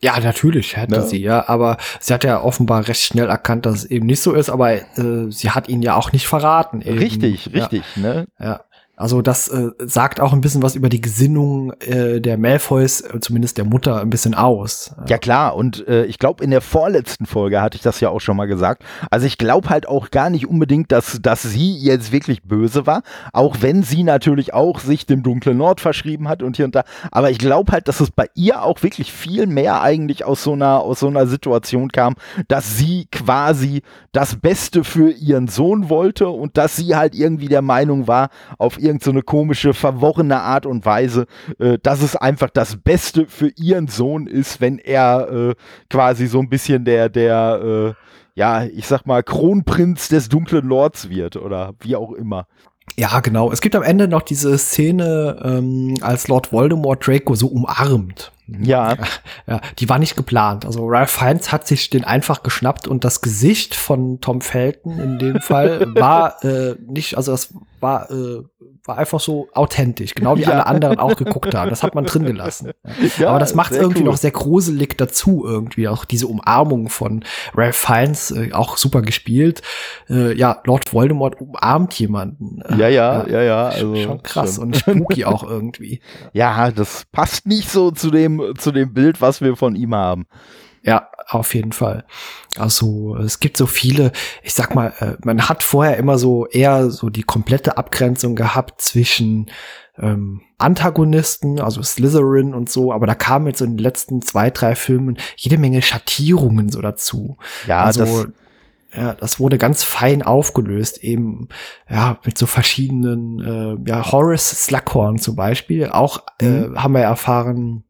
Ja, natürlich hätte ne? sie, ja, aber sie hat ja offenbar recht schnell erkannt, dass es eben nicht so ist, aber äh, sie hat ihn ja auch nicht verraten. Eben. Richtig, richtig, ja. ne? Ja. Also das äh, sagt auch ein bisschen was über die Gesinnung äh, der Malfoys, äh, zumindest der Mutter, ein bisschen aus. Ja klar, und äh, ich glaube, in der vorletzten Folge hatte ich das ja auch schon mal gesagt. Also ich glaube halt auch gar nicht unbedingt, dass, dass sie jetzt wirklich böse war, auch wenn sie natürlich auch sich dem dunklen Nord verschrieben hat und hier und da. Aber ich glaube halt, dass es bei ihr auch wirklich viel mehr eigentlich aus so einer, aus so einer Situation kam, dass sie quasi das Beste für ihren Sohn wollte und dass sie halt irgendwie der Meinung war, auf ihren irgendeine so komische, verworrene Art und Weise, äh, dass es einfach das Beste für ihren Sohn ist, wenn er äh, quasi so ein bisschen der, der, äh, ja, ich sag mal, Kronprinz des dunklen Lords wird oder wie auch immer. Ja, genau. Es gibt am Ende noch diese Szene, ähm, als Lord Voldemort Draco so umarmt. Ja. ja. Die war nicht geplant. Also Ralph Fiennes hat sich den einfach geschnappt und das Gesicht von Tom Felton in dem Fall war äh, nicht, also das war äh, war einfach so authentisch, genau wie ja. alle anderen auch geguckt haben. Das hat man drin gelassen. Ja, Aber das macht irgendwie cool. noch sehr gruselig dazu, irgendwie auch diese Umarmung von Ralph Fiennes, äh, auch super gespielt. Äh, ja, Lord Voldemort umarmt jemanden. Ja, ja, ja, ja. Also, schon krass schon. und spooky auch irgendwie. Ja, das passt nicht so zu dem, zu dem Bild, was wir von ihm haben. Ja, auf jeden Fall. Also es gibt so viele, ich sag mal, äh, man hat vorher immer so eher so die komplette Abgrenzung gehabt zwischen ähm, Antagonisten, also Slytherin und so, aber da kamen jetzt in den letzten zwei, drei Filmen jede Menge Schattierungen so dazu. Ja, also, das ja, das wurde ganz fein aufgelöst, eben ja mit so verschiedenen, äh, ja Horace Slughorn zum Beispiel. Auch äh, mhm. haben wir erfahren,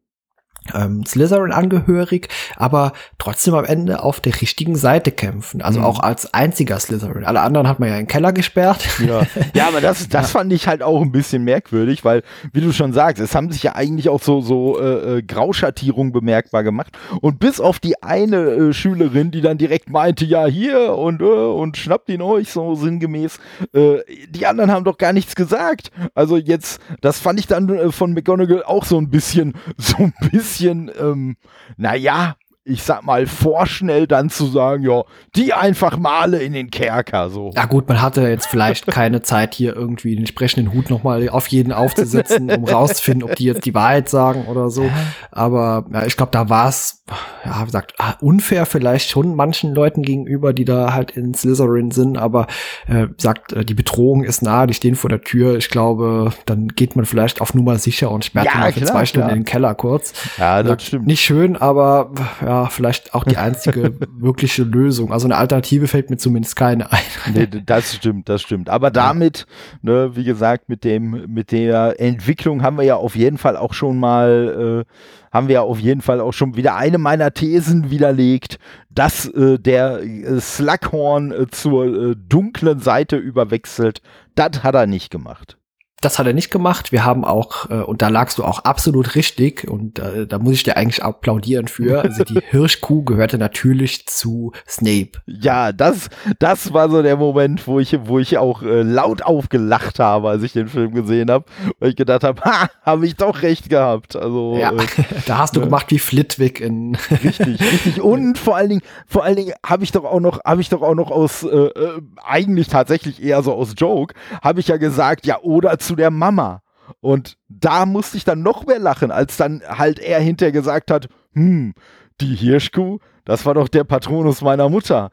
ähm, Slytherin angehörig, aber trotzdem am Ende auf der richtigen Seite kämpfen. Also mhm. auch als einziger Slytherin. Alle anderen hat man ja in den Keller gesperrt. Ja, ja aber das, das ja. fand ich halt auch ein bisschen merkwürdig, weil, wie du schon sagst, es haben sich ja eigentlich auch so, so äh, äh Grauschattierungen bemerkbar gemacht. Und bis auf die eine äh, Schülerin, die dann direkt meinte, ja, hier und, äh, und schnappt ihn euch, so sinngemäß, äh, die anderen haben doch gar nichts gesagt. Also jetzt, das fand ich dann äh, von McGonagall auch so ein bisschen, so ein bisschen bisschen, ähm, naja, ich sag mal, vorschnell dann zu sagen, ja, die einfach male in den Kerker, so. Ja gut, man hatte jetzt vielleicht keine Zeit, hier irgendwie den entsprechenden Hut nochmal auf jeden aufzusetzen, um rauszufinden, ob die jetzt die Wahrheit sagen oder so. Aber ja, ich glaube, da war es, ja, wie gesagt, ah, unfair vielleicht schon manchen Leuten gegenüber, die da halt in Slytherin sind, aber äh, sagt, äh, die Bedrohung ist nah, die stehen vor der Tür. Ich glaube, dann geht man vielleicht auf Nummer sicher und sperrt ja, mal für zwei Stunden in den Keller kurz. Ja, das sagt, stimmt. Nicht schön, aber ja, ja, vielleicht auch die einzige wirkliche Lösung. Also eine Alternative fällt mir zumindest keine ein. Nee, das stimmt, das stimmt. Aber damit, ne, wie gesagt, mit dem, mit der Entwicklung haben wir ja auf jeden Fall auch schon mal, äh, haben wir ja auf jeden Fall auch schon wieder eine meiner Thesen widerlegt, dass äh, der äh, Slughorn äh, zur äh, dunklen Seite überwechselt. Das hat er nicht gemacht. Das hat er nicht gemacht. Wir haben auch, äh, und da lagst du auch absolut richtig, und äh, da muss ich dir eigentlich applaudieren für. Also die Hirschkuh gehörte natürlich zu Snape. Ja, das, das war so der Moment, wo ich, wo ich auch äh, laut aufgelacht habe, als ich den Film gesehen habe, weil ich gedacht habe, ha, habe ich doch recht gehabt. Also ja, äh, da hast du ne? gemacht wie Flitwick in richtig, richtig. Und vor allen Dingen, vor allen Dingen habe ich doch auch noch, habe ich doch auch noch aus äh, äh, eigentlich tatsächlich eher so aus Joke, habe ich ja gesagt, ja oder zu der Mama. Und da musste ich dann noch mehr lachen, als dann halt er hinterher gesagt hat, hm, die Hirschkuh, das war doch der Patronus meiner Mutter.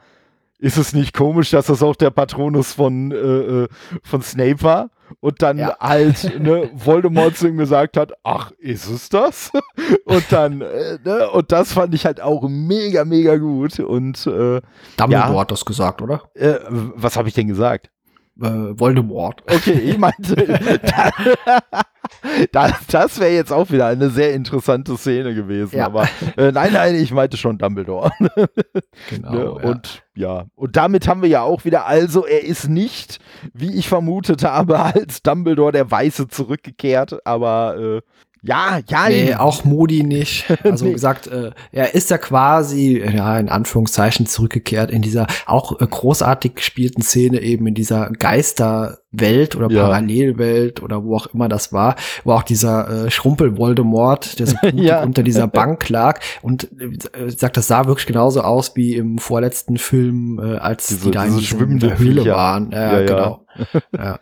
Ist es nicht komisch, dass das auch der Patronus von, äh, äh von Snape war? Und dann ja. halt ne, Voldemort zu ihm gesagt hat, ach, ist es das? und dann, äh, ne, und das fand ich halt auch mega, mega gut. Und äh, Dumbledore ja, hat das gesagt, oder? Äh, was habe ich denn gesagt? Äh, Voldemort. Okay, ich meinte, das, das wäre jetzt auch wieder eine sehr interessante Szene gewesen. Ja. Aber äh, nein, nein, ich meinte schon Dumbledore. genau. ne? Und ja, und damit haben wir ja auch wieder, also er ist nicht, wie ich vermutet habe, als Dumbledore der Weiße zurückgekehrt, aber äh, ja, ja. Nee, auch Modi nicht. Also nee. gesagt, äh, er ist ja quasi, ja, in Anführungszeichen zurückgekehrt in dieser auch äh, großartig gespielten Szene eben in dieser Geisterwelt oder ja. Parallelwelt oder wo auch immer das war, wo auch dieser äh, Schrumpel Voldemort, der so ja. unter dieser Bank lag und äh, sagt, das sah wirklich genauso aus wie im vorletzten Film, äh, als diese, die da in der Höhle waren. Ja, ja, genau. Ja.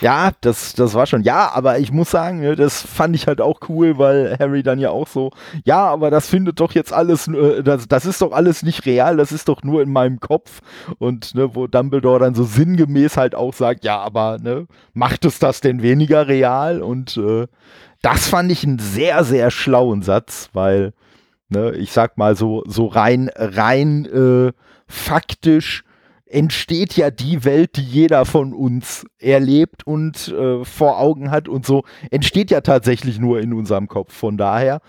Ja, das, das war schon. Ja, aber ich muss sagen, ne, das fand ich halt auch cool, weil Harry dann ja auch so, ja, aber das findet doch jetzt alles, äh, das, das ist doch alles nicht real, das ist doch nur in meinem Kopf. Und ne, wo Dumbledore dann so sinngemäß halt auch sagt, ja, aber ne, macht es das denn weniger real? Und äh, das fand ich einen sehr, sehr schlauen Satz, weil, ne, ich sag mal so, so rein, rein äh, faktisch entsteht ja die Welt, die jeder von uns erlebt und äh, vor Augen hat und so, entsteht ja tatsächlich nur in unserem Kopf. Von daher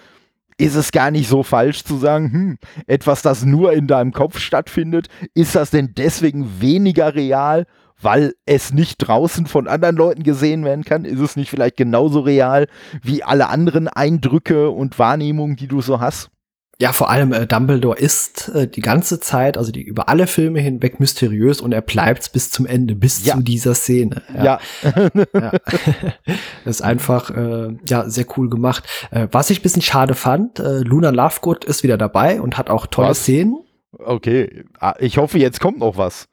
ist es gar nicht so falsch zu sagen, hm, etwas, das nur in deinem Kopf stattfindet, ist das denn deswegen weniger real, weil es nicht draußen von anderen Leuten gesehen werden kann? Ist es nicht vielleicht genauso real wie alle anderen Eindrücke und Wahrnehmungen, die du so hast? Ja, vor allem äh, Dumbledore ist äh, die ganze Zeit, also die über alle Filme hinweg mysteriös und er bleibt bis zum Ende, bis ja. zu dieser Szene. Ja. ja. ja. das ist einfach äh, ja sehr cool gemacht. Äh, was ich bisschen schade fand, äh, Luna Lovegood ist wieder dabei und hat auch tolle was? Szenen. Okay, ah, ich hoffe, jetzt kommt noch was.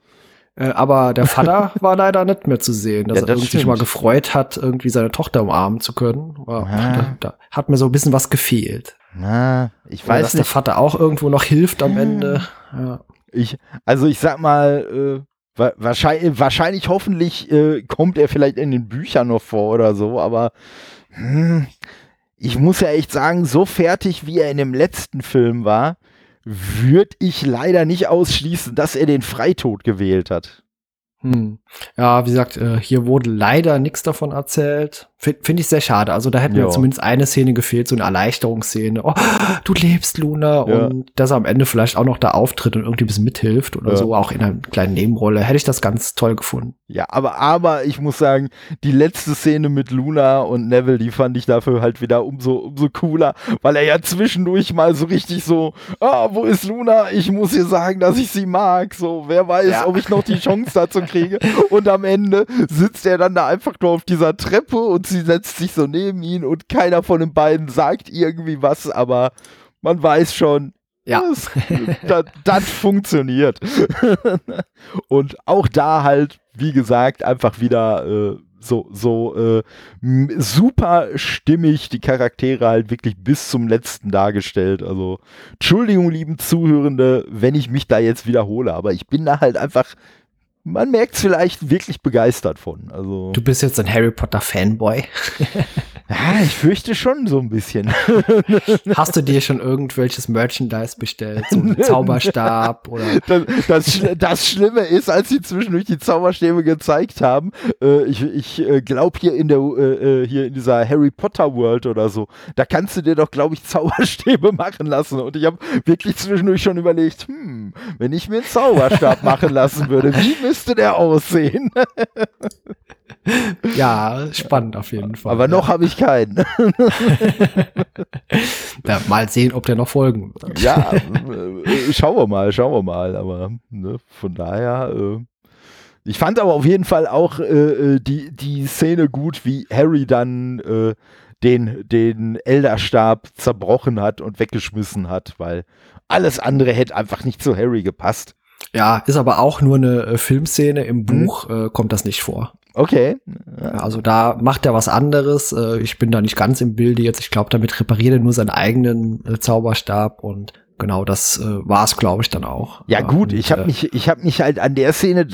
Äh, aber der Vater war leider nicht mehr zu sehen, dass ja, das er irgendwie sich mal gefreut hat, irgendwie seine Tochter umarmen zu können. Da, da, hat mir so ein bisschen was gefehlt. Na, ich Oder weiß dass nicht. der Vater auch irgendwo noch hilft am Ende. Ja. Ich, also ich sag mal, äh, wahrscheinlich, wahrscheinlich hoffentlich äh, kommt er vielleicht in den Büchern noch vor oder so, aber hm, ich muss ja echt sagen, so fertig wie er in dem letzten Film war, würde ich leider nicht ausschließen, dass er den Freitod gewählt hat. Hm. Ja, wie gesagt, äh, hier wurde leider nichts davon erzählt. Finde ich sehr schade. Also da hätte mir zumindest eine Szene gefehlt, so eine Erleichterungsszene. Oh, du lebst, Luna. Ja. Und dass er am Ende vielleicht auch noch da auftritt und irgendwie ein bisschen mithilft oder ja. so, auch in einer kleinen Nebenrolle. Hätte ich das ganz toll gefunden. Ja, aber, aber ich muss sagen, die letzte Szene mit Luna und Neville, die fand ich dafür halt wieder umso, umso cooler, weil er ja zwischendurch mal so richtig so, ah, wo ist Luna? Ich muss ihr sagen, dass ich sie mag. So, wer weiß, ja. ob ich noch die Chance dazu kriege. Und am Ende sitzt er dann da einfach nur auf dieser Treppe und sie setzt sich so neben ihn und keiner von den beiden sagt irgendwie was, aber man weiß schon, ja. Das, das, das funktioniert. und auch da halt, wie gesagt, einfach wieder äh, so, so äh, super stimmig die Charaktere halt wirklich bis zum letzten dargestellt. Also, Entschuldigung, lieben Zuhörende, wenn ich mich da jetzt wiederhole, aber ich bin da halt einfach man merkt es vielleicht wirklich begeistert von. Also du bist jetzt ein Harry Potter Fanboy. ja, ich fürchte schon so ein bisschen. Hast du dir schon irgendwelches Merchandise bestellt? So einen Zauberstab oder? Das, das, das, Schlimme ist, als sie zwischendurch die Zauberstäbe gezeigt haben, äh, ich, ich äh, glaube hier in der äh, äh, hier in dieser Harry Potter World oder so, da kannst du dir doch, glaube ich, Zauberstäbe machen lassen. Und ich habe wirklich zwischendurch schon überlegt, hm, wenn ich mir einen Zauberstab machen lassen würde, wie müsste der aussehen? ja, spannend auf jeden Fall. Aber noch ja. habe ich keinen. ja, mal sehen, ob der noch folgen wird. ja, äh, schauen wir mal, schauen wir mal. Aber ne, von daher. Äh, ich fand aber auf jeden Fall auch äh, äh, die, die Szene gut, wie Harry dann äh, den, den Elderstab zerbrochen hat und weggeschmissen hat, weil alles andere hätte einfach nicht zu Harry gepasst. Ja, ist aber auch nur eine äh, Filmszene. Im Buch hm. äh, kommt das nicht vor. Okay. Also da macht er was anderes. Äh, ich bin da nicht ganz im Bilde jetzt. Ich glaube, damit repariert er nur seinen eigenen äh, Zauberstab und genau, das äh, war es, glaube ich, dann auch. Ja, gut, und, ich habe mich, ich habe mich halt an der Szene,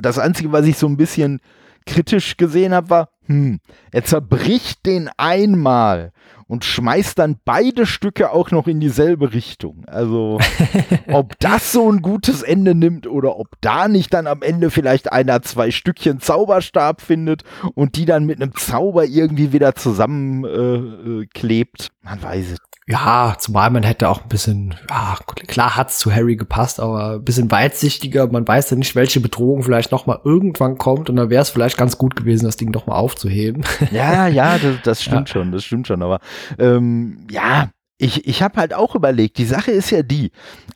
das Einzige, was ich so ein bisschen kritisch gesehen habe, war, hm, er zerbricht den einmal und schmeißt dann beide Stücke auch noch in dieselbe Richtung. Also, ob das so ein gutes Ende nimmt oder ob da nicht dann am Ende vielleicht einer zwei Stückchen Zauberstab findet und die dann mit einem Zauber irgendwie wieder zusammenklebt, äh, man weiß es ja, zumal man hätte auch ein bisschen, ja, klar hat's zu Harry gepasst, aber ein bisschen weitsichtiger. Man weiß ja nicht, welche Bedrohung vielleicht noch mal irgendwann kommt und dann wäre es vielleicht ganz gut gewesen, das Ding doch mal aufzuheben. Ja, ja, das, das stimmt ja. schon, das stimmt schon. Aber ähm, ja, ich, ich habe halt auch überlegt, die Sache ist ja die,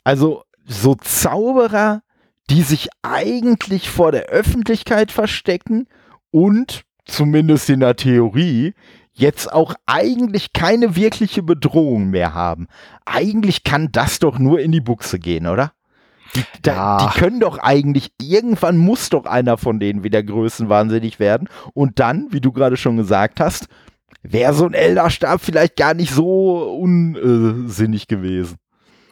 also so Zauberer, die sich eigentlich vor der Öffentlichkeit verstecken und zumindest in der Theorie jetzt auch eigentlich keine wirkliche Bedrohung mehr haben. Eigentlich kann das doch nur in die Buchse gehen, oder? Die, da, die, können doch eigentlich, irgendwann muss doch einer von denen wieder größenwahnsinnig werden. Und dann, wie du gerade schon gesagt hast, wäre so ein Elderstab vielleicht gar nicht so unsinnig gewesen.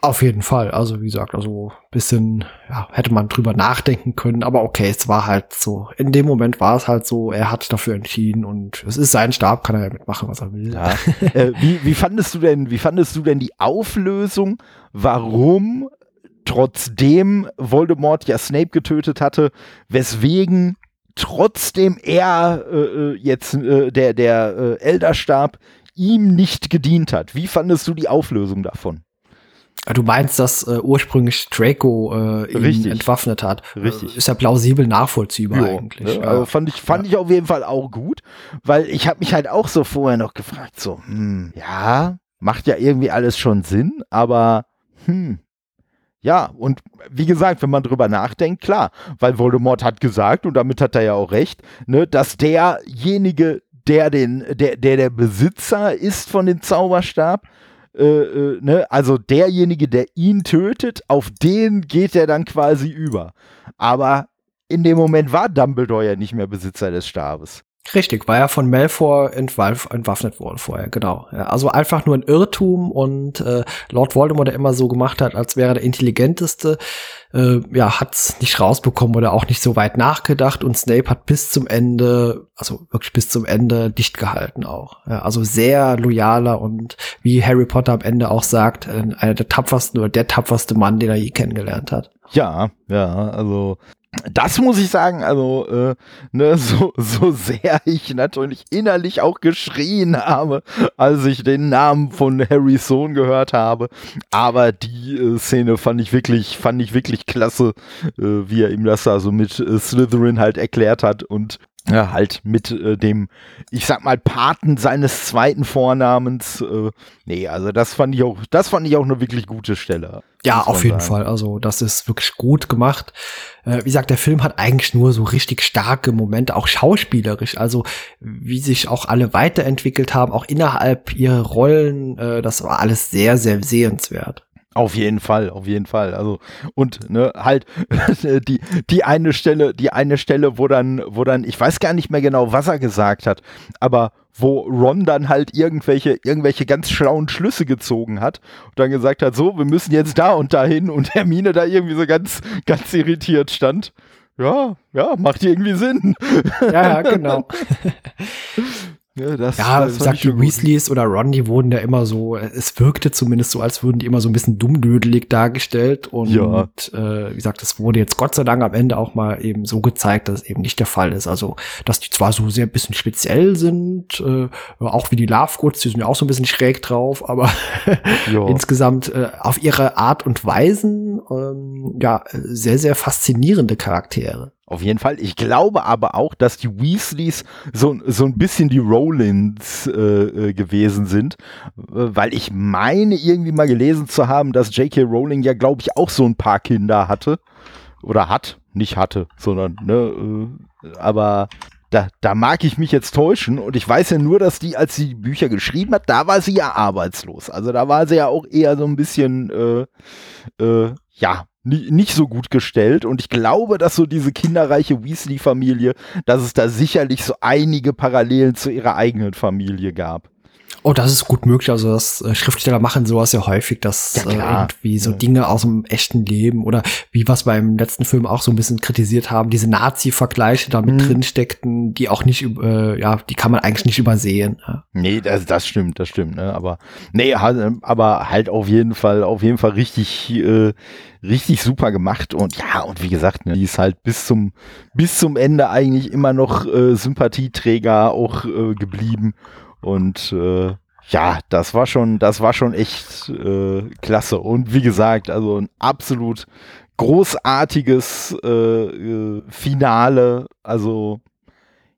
Auf jeden Fall. Also wie gesagt, also bisschen ja, hätte man drüber nachdenken können, aber okay, es war halt so. In dem Moment war es halt so, er hat dafür entschieden und es ist sein Stab, kann er ja mitmachen, was er will. Ja. äh, wie, wie fandest du denn, wie fandest du denn die Auflösung, warum trotzdem Voldemort ja Snape getötet hatte, weswegen trotzdem er äh, äh jetzt äh, der der äh, Elderstab ihm nicht gedient hat. Wie fandest du die Auflösung davon? Ah, du meinst, dass äh, ursprünglich Draco äh, ihn Richtig. entwaffnet hat. Richtig. Ist ja plausibel nachvollziehbar jo, eigentlich. Ne? Also fand ich, fand ja. ich auf jeden Fall auch gut, weil ich habe mich halt auch so vorher noch gefragt, so, hm, ja, macht ja irgendwie alles schon Sinn, aber hm, ja, und wie gesagt, wenn man drüber nachdenkt, klar, weil Voldemort hat gesagt, und damit hat er ja auch recht, ne, dass derjenige, der den, der, der der Besitzer ist von dem Zauberstab, äh, äh, ne? also derjenige, der ihn tötet, auf den geht er dann quasi über. Aber in dem Moment war Dumbledore ja nicht mehr Besitzer des Stabes. Richtig, weil er von Malfoy entwaffnet wurde vorher, genau. Also einfach nur ein Irrtum und äh, Lord Voldemort, der immer so gemacht hat, als wäre er der intelligenteste, äh, ja, hat's nicht rausbekommen oder auch nicht so weit nachgedacht und Snape hat bis zum Ende, also wirklich bis zum Ende dicht gehalten auch. Ja, also sehr loyaler und wie Harry Potter am Ende auch sagt, äh, einer der tapfersten oder der tapferste Mann, den er je kennengelernt hat. Ja, ja, also das muss ich sagen, also äh, ne, so, so sehr ich natürlich innerlich auch geschrien habe, als ich den Namen von Harrys Sohn gehört habe. Aber die äh, Szene fand ich wirklich, fand ich wirklich klasse, äh, wie er ihm das da so mit äh, Slytherin halt erklärt hat und ja, halt mit äh, dem, ich sag mal, Paten seines zweiten Vornamens. Äh, nee, also das fand ich auch, das fand ich auch eine wirklich gute Stelle. Ja, auf jeden sagen. Fall. Also das ist wirklich gut gemacht. Äh, wie gesagt, der Film hat eigentlich nur so richtig starke Momente, auch schauspielerisch. Also wie sich auch alle weiterentwickelt haben, auch innerhalb ihrer Rollen. Äh, das war alles sehr, sehr sehenswert. Auf jeden Fall, auf jeden Fall. Also und ne, halt die die eine Stelle, die eine Stelle, wo dann wo dann ich weiß gar nicht mehr genau, was er gesagt hat, aber wo Ron dann halt irgendwelche irgendwelche ganz schlauen Schlüsse gezogen hat und dann gesagt hat, so, wir müssen jetzt da und dahin und Hermine da irgendwie so ganz ganz irritiert stand. Ja, ja, macht irgendwie Sinn. Ja, ja genau. Ja, das, ja das sagt die Weasleys oder Ron, die wurden ja immer so, es wirkte zumindest so, als würden die immer so ein bisschen dummdödelig dargestellt. Und ja. äh, wie gesagt, es wurde jetzt Gott sei Dank am Ende auch mal eben so gezeigt, dass es eben nicht der Fall ist. Also, dass die zwar so sehr ein bisschen speziell sind, äh, auch wie die Lovegoods, die sind ja auch so ein bisschen schräg drauf, aber insgesamt äh, auf ihre Art und Weisen ähm, ja sehr, sehr faszinierende Charaktere. Auf jeden Fall. Ich glaube aber auch, dass die Weasleys so, so ein bisschen die Rollins äh, äh, gewesen sind, äh, weil ich meine irgendwie mal gelesen zu haben, dass J.K. Rowling ja, glaube ich, auch so ein paar Kinder hatte. Oder hat. Nicht hatte, sondern, ne, äh, aber da, da mag ich mich jetzt täuschen und ich weiß ja nur, dass die, als sie die Bücher geschrieben hat, da war sie ja arbeitslos. Also da war sie ja auch eher so ein bisschen, äh, äh, ja, nicht so gut gestellt. Und ich glaube, dass so diese kinderreiche Weasley-Familie, dass es da sicherlich so einige Parallelen zu ihrer eigenen Familie gab. Oh, das ist gut möglich. Also das äh, Schriftsteller machen sowas ja häufig, dass ja, äh, irgendwie so ja. Dinge aus dem echten Leben oder wie was beim letzten Film auch so ein bisschen kritisiert haben, diese Nazi-Vergleiche da mit mhm. drin steckten, die auch nicht, äh, ja, die kann man eigentlich nicht übersehen. Ja. Nee, das, das stimmt, das stimmt. Ne? Aber nee, aber halt auf jeden Fall, auf jeden Fall richtig, äh, richtig super gemacht und ja und wie gesagt, ne, die ist halt bis zum bis zum Ende eigentlich immer noch äh, Sympathieträger auch äh, geblieben und äh, ja, das war schon, das war schon echt äh, klasse. Und wie gesagt, also ein absolut großartiges äh, äh, Finale. Also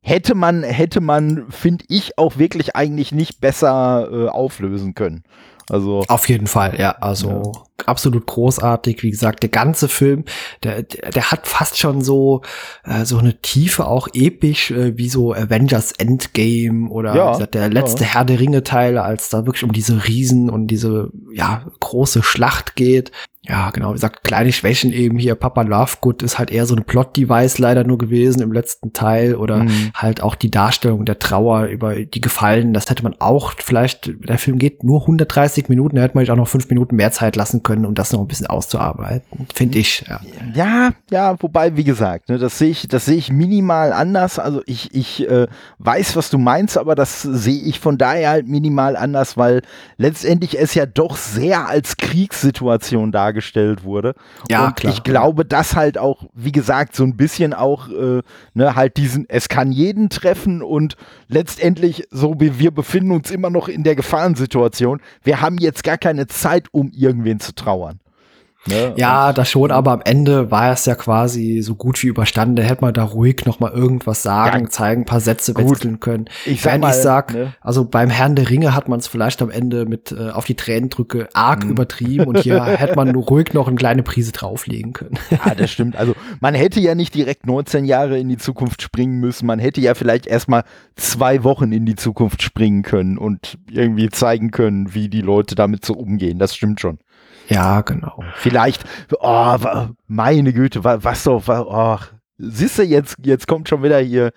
hätte man, hätte man, finde ich, auch wirklich eigentlich nicht besser äh, auflösen können. Also auf jeden Fall, ja. Also ja. absolut großartig. Wie gesagt, der ganze Film, der, der, hat fast schon so äh, so eine Tiefe, auch episch, äh, wie so Avengers Endgame oder ja, gesagt, der letzte ja. Herr der Ringe Teile, als da wirklich um diese Riesen und diese ja große Schlacht geht ja, genau, wie gesagt, kleine Schwächen eben hier. Papa Lovegood ist halt eher so ein Plot-Device leider nur gewesen im letzten Teil oder mhm. halt auch die Darstellung der Trauer über die Gefallen. Das hätte man auch vielleicht, der Film geht nur 130 Minuten, da hätte man sich auch noch fünf Minuten mehr Zeit lassen können, um das noch ein bisschen auszuarbeiten, finde ich. Ja. ja, ja, wobei, wie gesagt, ne, das sehe ich, das sehe ich minimal anders. Also ich, ich äh, weiß, was du meinst, aber das sehe ich von daher halt minimal anders, weil letztendlich es ja doch sehr als Kriegssituation da dargestellt wurde. Ja, und klar. ich glaube, dass halt auch, wie gesagt, so ein bisschen auch, äh, ne, halt diesen, es kann jeden treffen und letztendlich, so wie wir befinden uns immer noch in der Gefahrensituation, wir haben jetzt gar keine Zeit, um irgendwen zu trauern. Ne? Ja, das schon, aber am Ende war es ja quasi so gut wie überstanden. Da hätte man da ruhig noch mal irgendwas sagen, ja, zeigen, ein paar Sätze gut. wechseln können. Ich sag Wenn mal, ich sag, ne? also beim Herrn der Ringe hat man es vielleicht am Ende mit äh, auf die Tränendrücke arg mhm. übertrieben und hier hätte man nur ruhig noch eine kleine Prise drauflegen können. Ja, das stimmt. Also man hätte ja nicht direkt 19 Jahre in die Zukunft springen müssen. Man hätte ja vielleicht erstmal zwei Wochen in die Zukunft springen können und irgendwie zeigen können, wie die Leute damit so umgehen. Das stimmt schon. Ja, genau. Vielleicht, oh, meine Güte, was doch, oh, du, jetzt, jetzt kommt schon wieder hier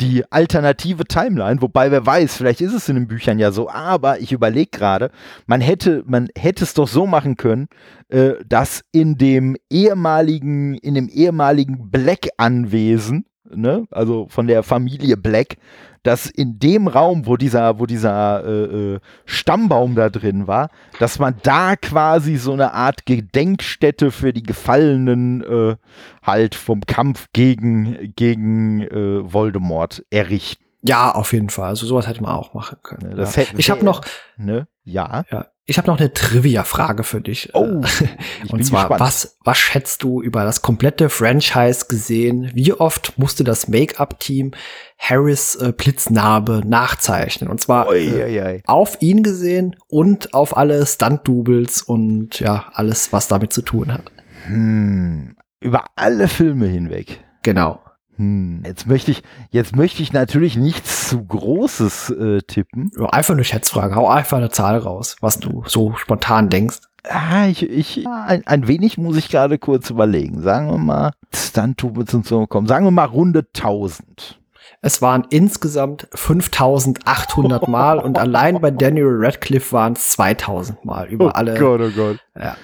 die alternative Timeline, wobei wer weiß, vielleicht ist es in den Büchern ja so, aber ich überlege gerade, man hätte, man hätte es doch so machen können, äh, dass in dem ehemaligen, in dem ehemaligen Black-Anwesen, ne, also von der Familie Black, dass in dem Raum, wo dieser, wo dieser äh, äh, Stammbaum da drin war, dass man da quasi so eine Art Gedenkstätte für die Gefallenen äh, halt vom Kampf gegen, gegen äh, Voldemort errichten. Ja, auf jeden Fall. Also sowas hätte man auch machen können. Ja, ja. ich habe noch, ne? Ja. ja. Ich habe noch eine Trivia-Frage für dich. Oh, und zwar, gespannt. was, was schätzt du über das komplette Franchise gesehen? Wie oft musste das Make-up-Team Harris äh, Blitznarbe nachzeichnen? Und zwar oi, oi, oi. auf ihn gesehen und auf alle Stunt-Doubles und ja, alles, was damit zu tun hat. Hm, über alle Filme hinweg. Genau. Hm, jetzt möchte ich, jetzt möchte ich natürlich nichts zu Großes äh, tippen. Einfach eine Schätzfrage. Hau einfach eine Zahl raus, was du so spontan denkst. Ah, ich, ich, ein, ein wenig muss ich gerade kurz überlegen. Sagen wir mal, Stunt-Tubes und so kommen. Sagen wir mal Runde 1000. Es waren insgesamt 5800 Mal und allein bei Daniel Radcliffe waren es 2000 Mal über oh alle. Gott, oh Gott. Ja.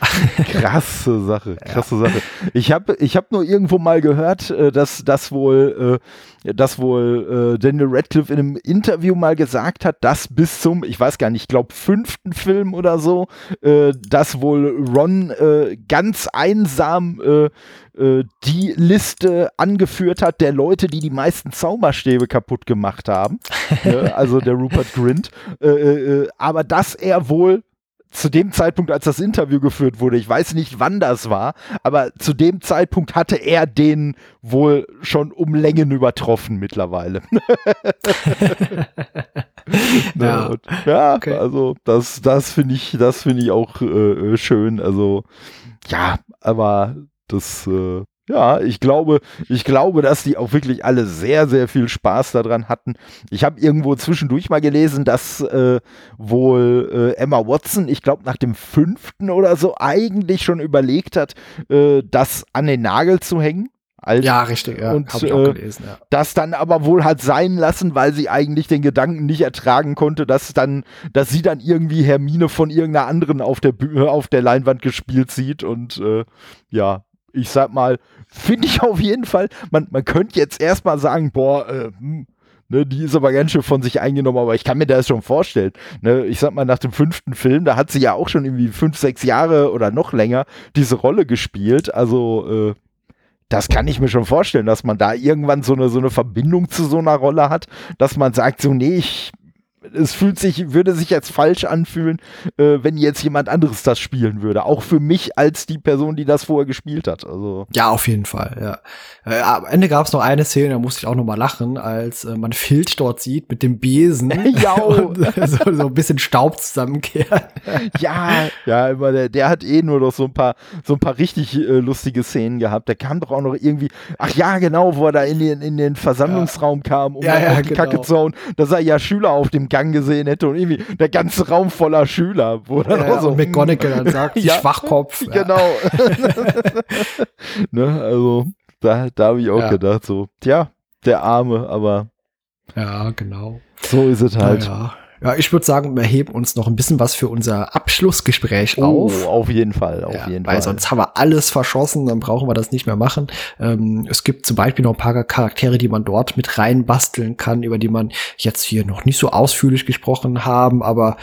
Krasse Sache, krasse ja. Sache. Ich habe ich hab nur irgendwo mal gehört, äh, dass das wohl, äh, dass wohl äh, Daniel Radcliffe in einem Interview mal gesagt hat, dass bis zum, ich weiß gar nicht, ich glaube fünften Film oder so, dass wohl Ron ganz einsam die Liste angeführt hat der Leute, die die meisten Zauberstäbe kaputt gemacht haben. also der Rupert Grint. aber dass er wohl zu dem Zeitpunkt, als das Interview geführt wurde, ich weiß nicht, wann das war, aber zu dem Zeitpunkt hatte er den wohl schon um Längen übertroffen mittlerweile. ja, ja okay. also das, das finde ich, das finde ich auch äh, schön. Also ja, aber das äh, ja, ich glaube, ich glaube, dass die auch wirklich alle sehr, sehr viel Spaß daran hatten. Ich habe irgendwo zwischendurch mal gelesen, dass äh, wohl äh, Emma Watson, ich glaube nach dem fünften oder so, eigentlich schon überlegt hat, äh, das an den Nagel zu hängen. Als, ja, richtig, ja. Und ich auch äh, gelesen, ja. das dann aber wohl hat sein lassen, weil sie eigentlich den Gedanken nicht ertragen konnte, dass dann, dass sie dann irgendwie Hermine von irgendeiner anderen auf der auf der Leinwand gespielt sieht und äh, ja, ich sag mal, finde ich auf jeden Fall, man, man könnte jetzt erstmal sagen, boah, äh, hm, ne, die ist aber ganz schön von sich eingenommen, aber ich kann mir das schon vorstellen. Ne, ich sag mal, nach dem fünften Film, da hat sie ja auch schon irgendwie fünf, sechs Jahre oder noch länger diese Rolle gespielt. Also, äh, das kann ich mir schon vorstellen, dass man da irgendwann so eine, so eine Verbindung zu so einer Rolle hat, dass man sagt, so, nee, ich es fühlt sich, würde sich jetzt falsch anfühlen, äh, wenn jetzt jemand anderes das spielen würde. Auch für mich als die Person, die das vorher gespielt hat. Also. Ja, auf jeden Fall, ja. Äh, am Ende gab es noch eine Szene, da musste ich auch noch mal lachen, als äh, man Filch dort sieht mit dem Besen. ja. und, so, so ein bisschen Staub zusammenkehren. ja, ja, immer der, der hat eh nur noch so ein paar, so ein paar richtig äh, lustige Szenen gehabt. Der kam doch auch noch irgendwie, ach ja, genau, wo er da in den, in den Versammlungsraum ja. kam, um ja, ja, auf die genau. Kacke zu hauen. Da sah ja Schüler auf dem Gang gesehen hätte und irgendwie der ganze Raum voller Schüler. Wo dann ja, auch so, und McGonagall dann sagt, ja, Schwachkopf. Genau. ne, also da, da habe ich auch gedacht, so, tja, der Arme, aber. Ja, genau. So ist es halt. Ja. Ja, ich würde sagen, wir heben uns noch ein bisschen was für unser Abschlussgespräch oh, auf. Auf jeden Fall, auf ja, jeden weil Fall. sonst haben wir alles verschossen, dann brauchen wir das nicht mehr machen. Ähm, es gibt zum Beispiel noch ein paar Charaktere, die man dort mit reinbasteln kann, über die man jetzt hier noch nicht so ausführlich gesprochen haben, aber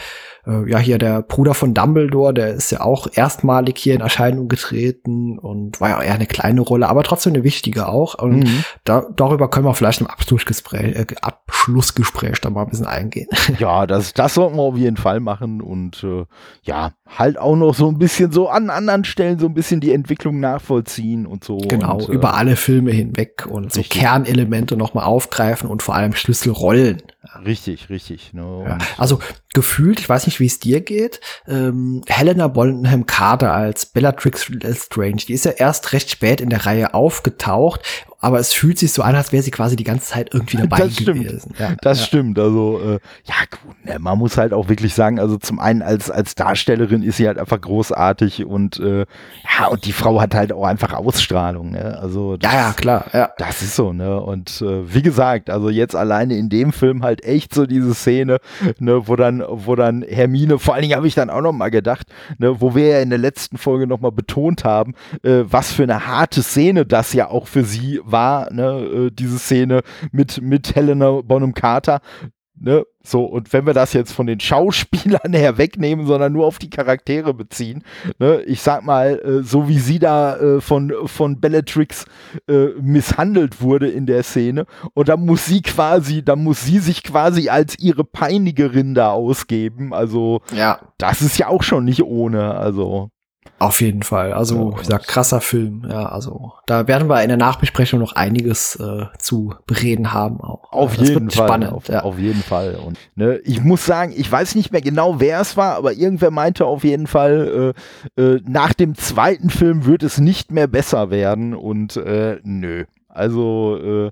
äh, ja, hier der Bruder von Dumbledore, der ist ja auch erstmalig hier in Erscheinung getreten und war ja eher eine kleine Rolle, aber trotzdem eine wichtige auch. Und mhm. da, darüber können wir vielleicht im Abschlussgespräch, äh, Abschlussgespräch da mal ein bisschen eingehen. Ja, das, das sollten wir auf jeden Fall machen und äh, ja, halt auch noch so ein bisschen so an anderen Stellen so ein bisschen die Entwicklung nachvollziehen und so. Genau, und, äh, über alle Filme hinweg und so Kernelemente nochmal aufgreifen und vor allem Schlüsselrollen. Richtig, richtig. Ne? Ja. Also gefühlt, ich weiß nicht, wie es dir geht, ähm, Helena Bonham Carter als Bellatrix Lestrange, die ist ja erst recht spät in der Reihe aufgetaucht aber es fühlt sich so an, als wäre sie quasi die ganze Zeit irgendwie dabei das gewesen. Ja, das ja. stimmt. Also äh, ja gut, ne, man muss halt auch wirklich sagen, also zum einen als als Darstellerin ist sie halt einfach großartig und äh, ja und die Frau hat halt auch einfach Ausstrahlung. Ne? Also das, ja ja klar, ja. Das ist so ne und äh, wie gesagt, also jetzt alleine in dem Film halt echt so diese Szene, ne, wo dann wo dann Hermine, vor allen Dingen habe ich dann auch noch mal gedacht, ne, wo wir ja in der letzten Folge noch mal betont haben, äh, was für eine harte Szene das ja auch für sie war war, ne, äh, diese Szene mit, mit Helena Bonham Carter. Ne, so, und wenn wir das jetzt von den Schauspielern her wegnehmen, sondern nur auf die Charaktere beziehen, ne, ich sag mal, äh, so wie sie da äh, von, von Bellatrix äh, misshandelt wurde in der Szene, und da muss sie quasi, da muss sie sich quasi als ihre Peinigerin da ausgeben. Also, ja. das ist ja auch schon nicht ohne, also. Auf jeden Fall. Also, ja, wie gesagt, krasser Film. Ja, also da werden wir in der Nachbesprechung noch einiges äh, zu bereden haben auch. Auf das jeden Fall. Spannend, auf, ja. auf, jeden Fall. Und ne, ich muss sagen, ich weiß nicht mehr genau, wer es war, aber irgendwer meinte auf jeden Fall, äh, äh, nach dem zweiten Film wird es nicht mehr besser werden. Und äh, nö. Also, äh,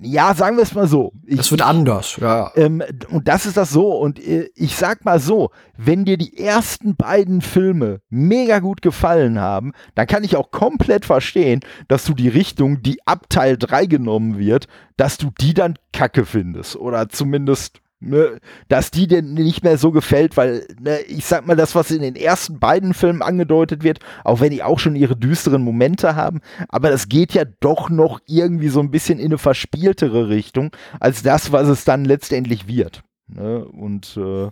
ja, sagen wir es mal so. Ich, das wird anders, ja. Ähm, und das ist das so. Und äh, ich sag mal so, wenn dir die ersten beiden Filme mega gut gefallen haben, dann kann ich auch komplett verstehen, dass du die Richtung, die ab Teil 3 genommen wird, dass du die dann kacke findest. Oder zumindest ne, dass die dir nicht mehr so gefällt, weil ne, ich sag mal, das, was in den ersten beiden Filmen angedeutet wird, auch wenn die auch schon ihre düsteren Momente haben, aber das geht ja doch noch irgendwie so ein bisschen in eine verspieltere Richtung, als das, was es dann letztendlich wird. Ne? Und äh,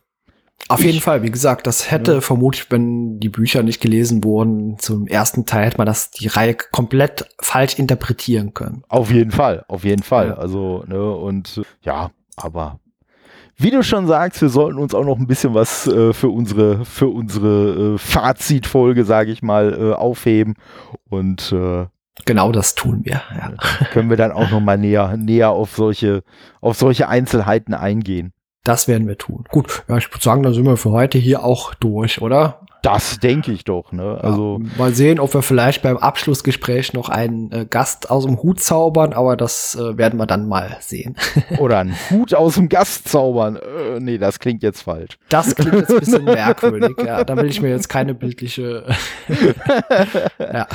auf jeden Fall, wie gesagt, das hätte ja. vermutlich, wenn die Bücher nicht gelesen wurden, zum ersten Teil hätte man das die Reihe komplett falsch interpretieren können. Auf jeden Fall, auf jeden Fall. Ja. Also, ne, und ja, aber wie du schon sagst, wir sollten uns auch noch ein bisschen was äh, für unsere, für unsere äh, Fazitfolge, sage ich mal, äh, aufheben. Und äh, genau das tun wir. Ja. Können wir dann auch noch mal näher, näher auf solche, auf solche Einzelheiten eingehen. Das werden wir tun. Gut, ja, ich würde sagen, dann sind wir für heute hier auch durch, oder? Das denke ich doch, ne? Also ja, mal sehen, ob wir vielleicht beim Abschlussgespräch noch einen äh, Gast aus dem Hut zaubern, aber das äh, werden wir dann mal sehen. Oder einen Hut aus dem Gast zaubern. Äh, nee, das klingt jetzt falsch. Das klingt jetzt ein bisschen merkwürdig, ja. Da will ich mir jetzt keine bildliche. ja,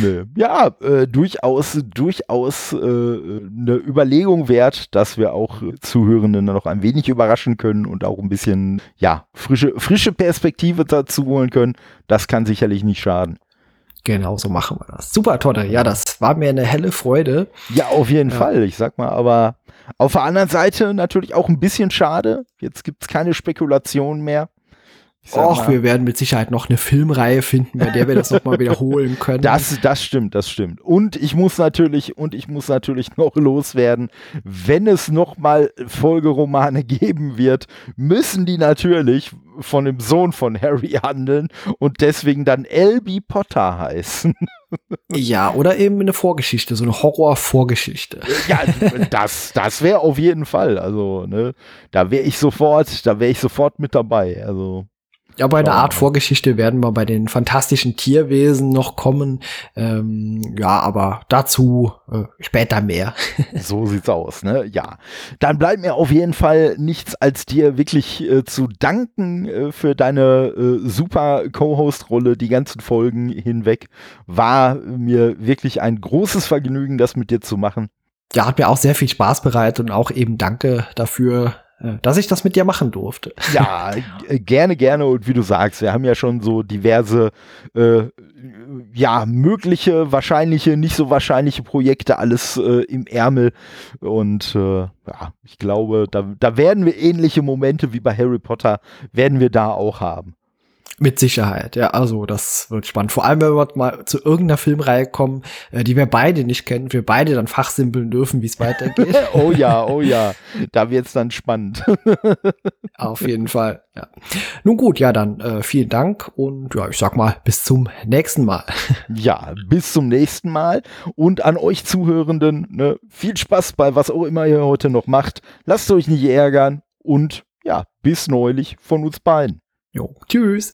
nee. ja äh, durchaus, durchaus äh, eine Überlegung wert, dass wir auch Zuhörenden noch ein wenig überraschen können und auch ein bisschen, ja, frische, frische Perspektive dazu holen holen können. Das kann sicherlich nicht schaden. Genau, so machen wir das. Super, Totte. Ja, das war mir eine helle Freude. Ja, auf jeden ja. Fall. Ich sag mal, aber auf der anderen Seite natürlich auch ein bisschen schade. Jetzt gibt es keine Spekulation mehr. Och, wir werden mit Sicherheit noch eine Filmreihe finden, bei der wir das nochmal wiederholen können. Das, das stimmt, das stimmt. Und ich muss natürlich, und ich muss natürlich noch loswerden, wenn es nochmal Folgeromane geben wird, müssen die natürlich von dem Sohn von Harry handeln und deswegen dann L.B. Potter heißen. Ja, oder eben eine Vorgeschichte, so eine Horror-Vorgeschichte. Ja, das, das wäre auf jeden Fall. Also, ne, da wäre ich sofort, da wäre ich sofort mit dabei. Also. Ja, bei einer Art Vorgeschichte werden wir bei den fantastischen Tierwesen noch kommen. Ähm, ja, aber dazu äh, später mehr. so sieht's aus, ne? Ja. Dann bleibt mir auf jeden Fall nichts als dir wirklich äh, zu danken äh, für deine äh, super Co-Host-Rolle die ganzen Folgen hinweg. War mir wirklich ein großes Vergnügen, das mit dir zu machen. Ja, hat mir auch sehr viel Spaß bereitet und auch eben danke dafür, dass ich das mit dir machen durfte. Ja, gerne, gerne. Und wie du sagst, wir haben ja schon so diverse, äh, ja, mögliche, wahrscheinliche, nicht so wahrscheinliche Projekte alles äh, im Ärmel. Und äh, ja, ich glaube, da, da werden wir ähnliche Momente wie bei Harry Potter, werden wir da auch haben. Mit Sicherheit, ja, also das wird spannend. Vor allem, wenn wir mal zu irgendeiner Filmreihe kommen, äh, die wir beide nicht kennen, wir beide dann fachsimpeln dürfen, wie es weitergeht. oh ja, oh ja, da wird's dann spannend. Auf jeden Fall, ja. Nun gut, ja, dann äh, vielen Dank und ja, ich sag mal, bis zum nächsten Mal. ja, bis zum nächsten Mal und an euch Zuhörenden, ne, viel Spaß bei was auch immer ihr heute noch macht. Lasst euch nicht ärgern und ja, bis neulich von uns beiden. Jo, tschüss.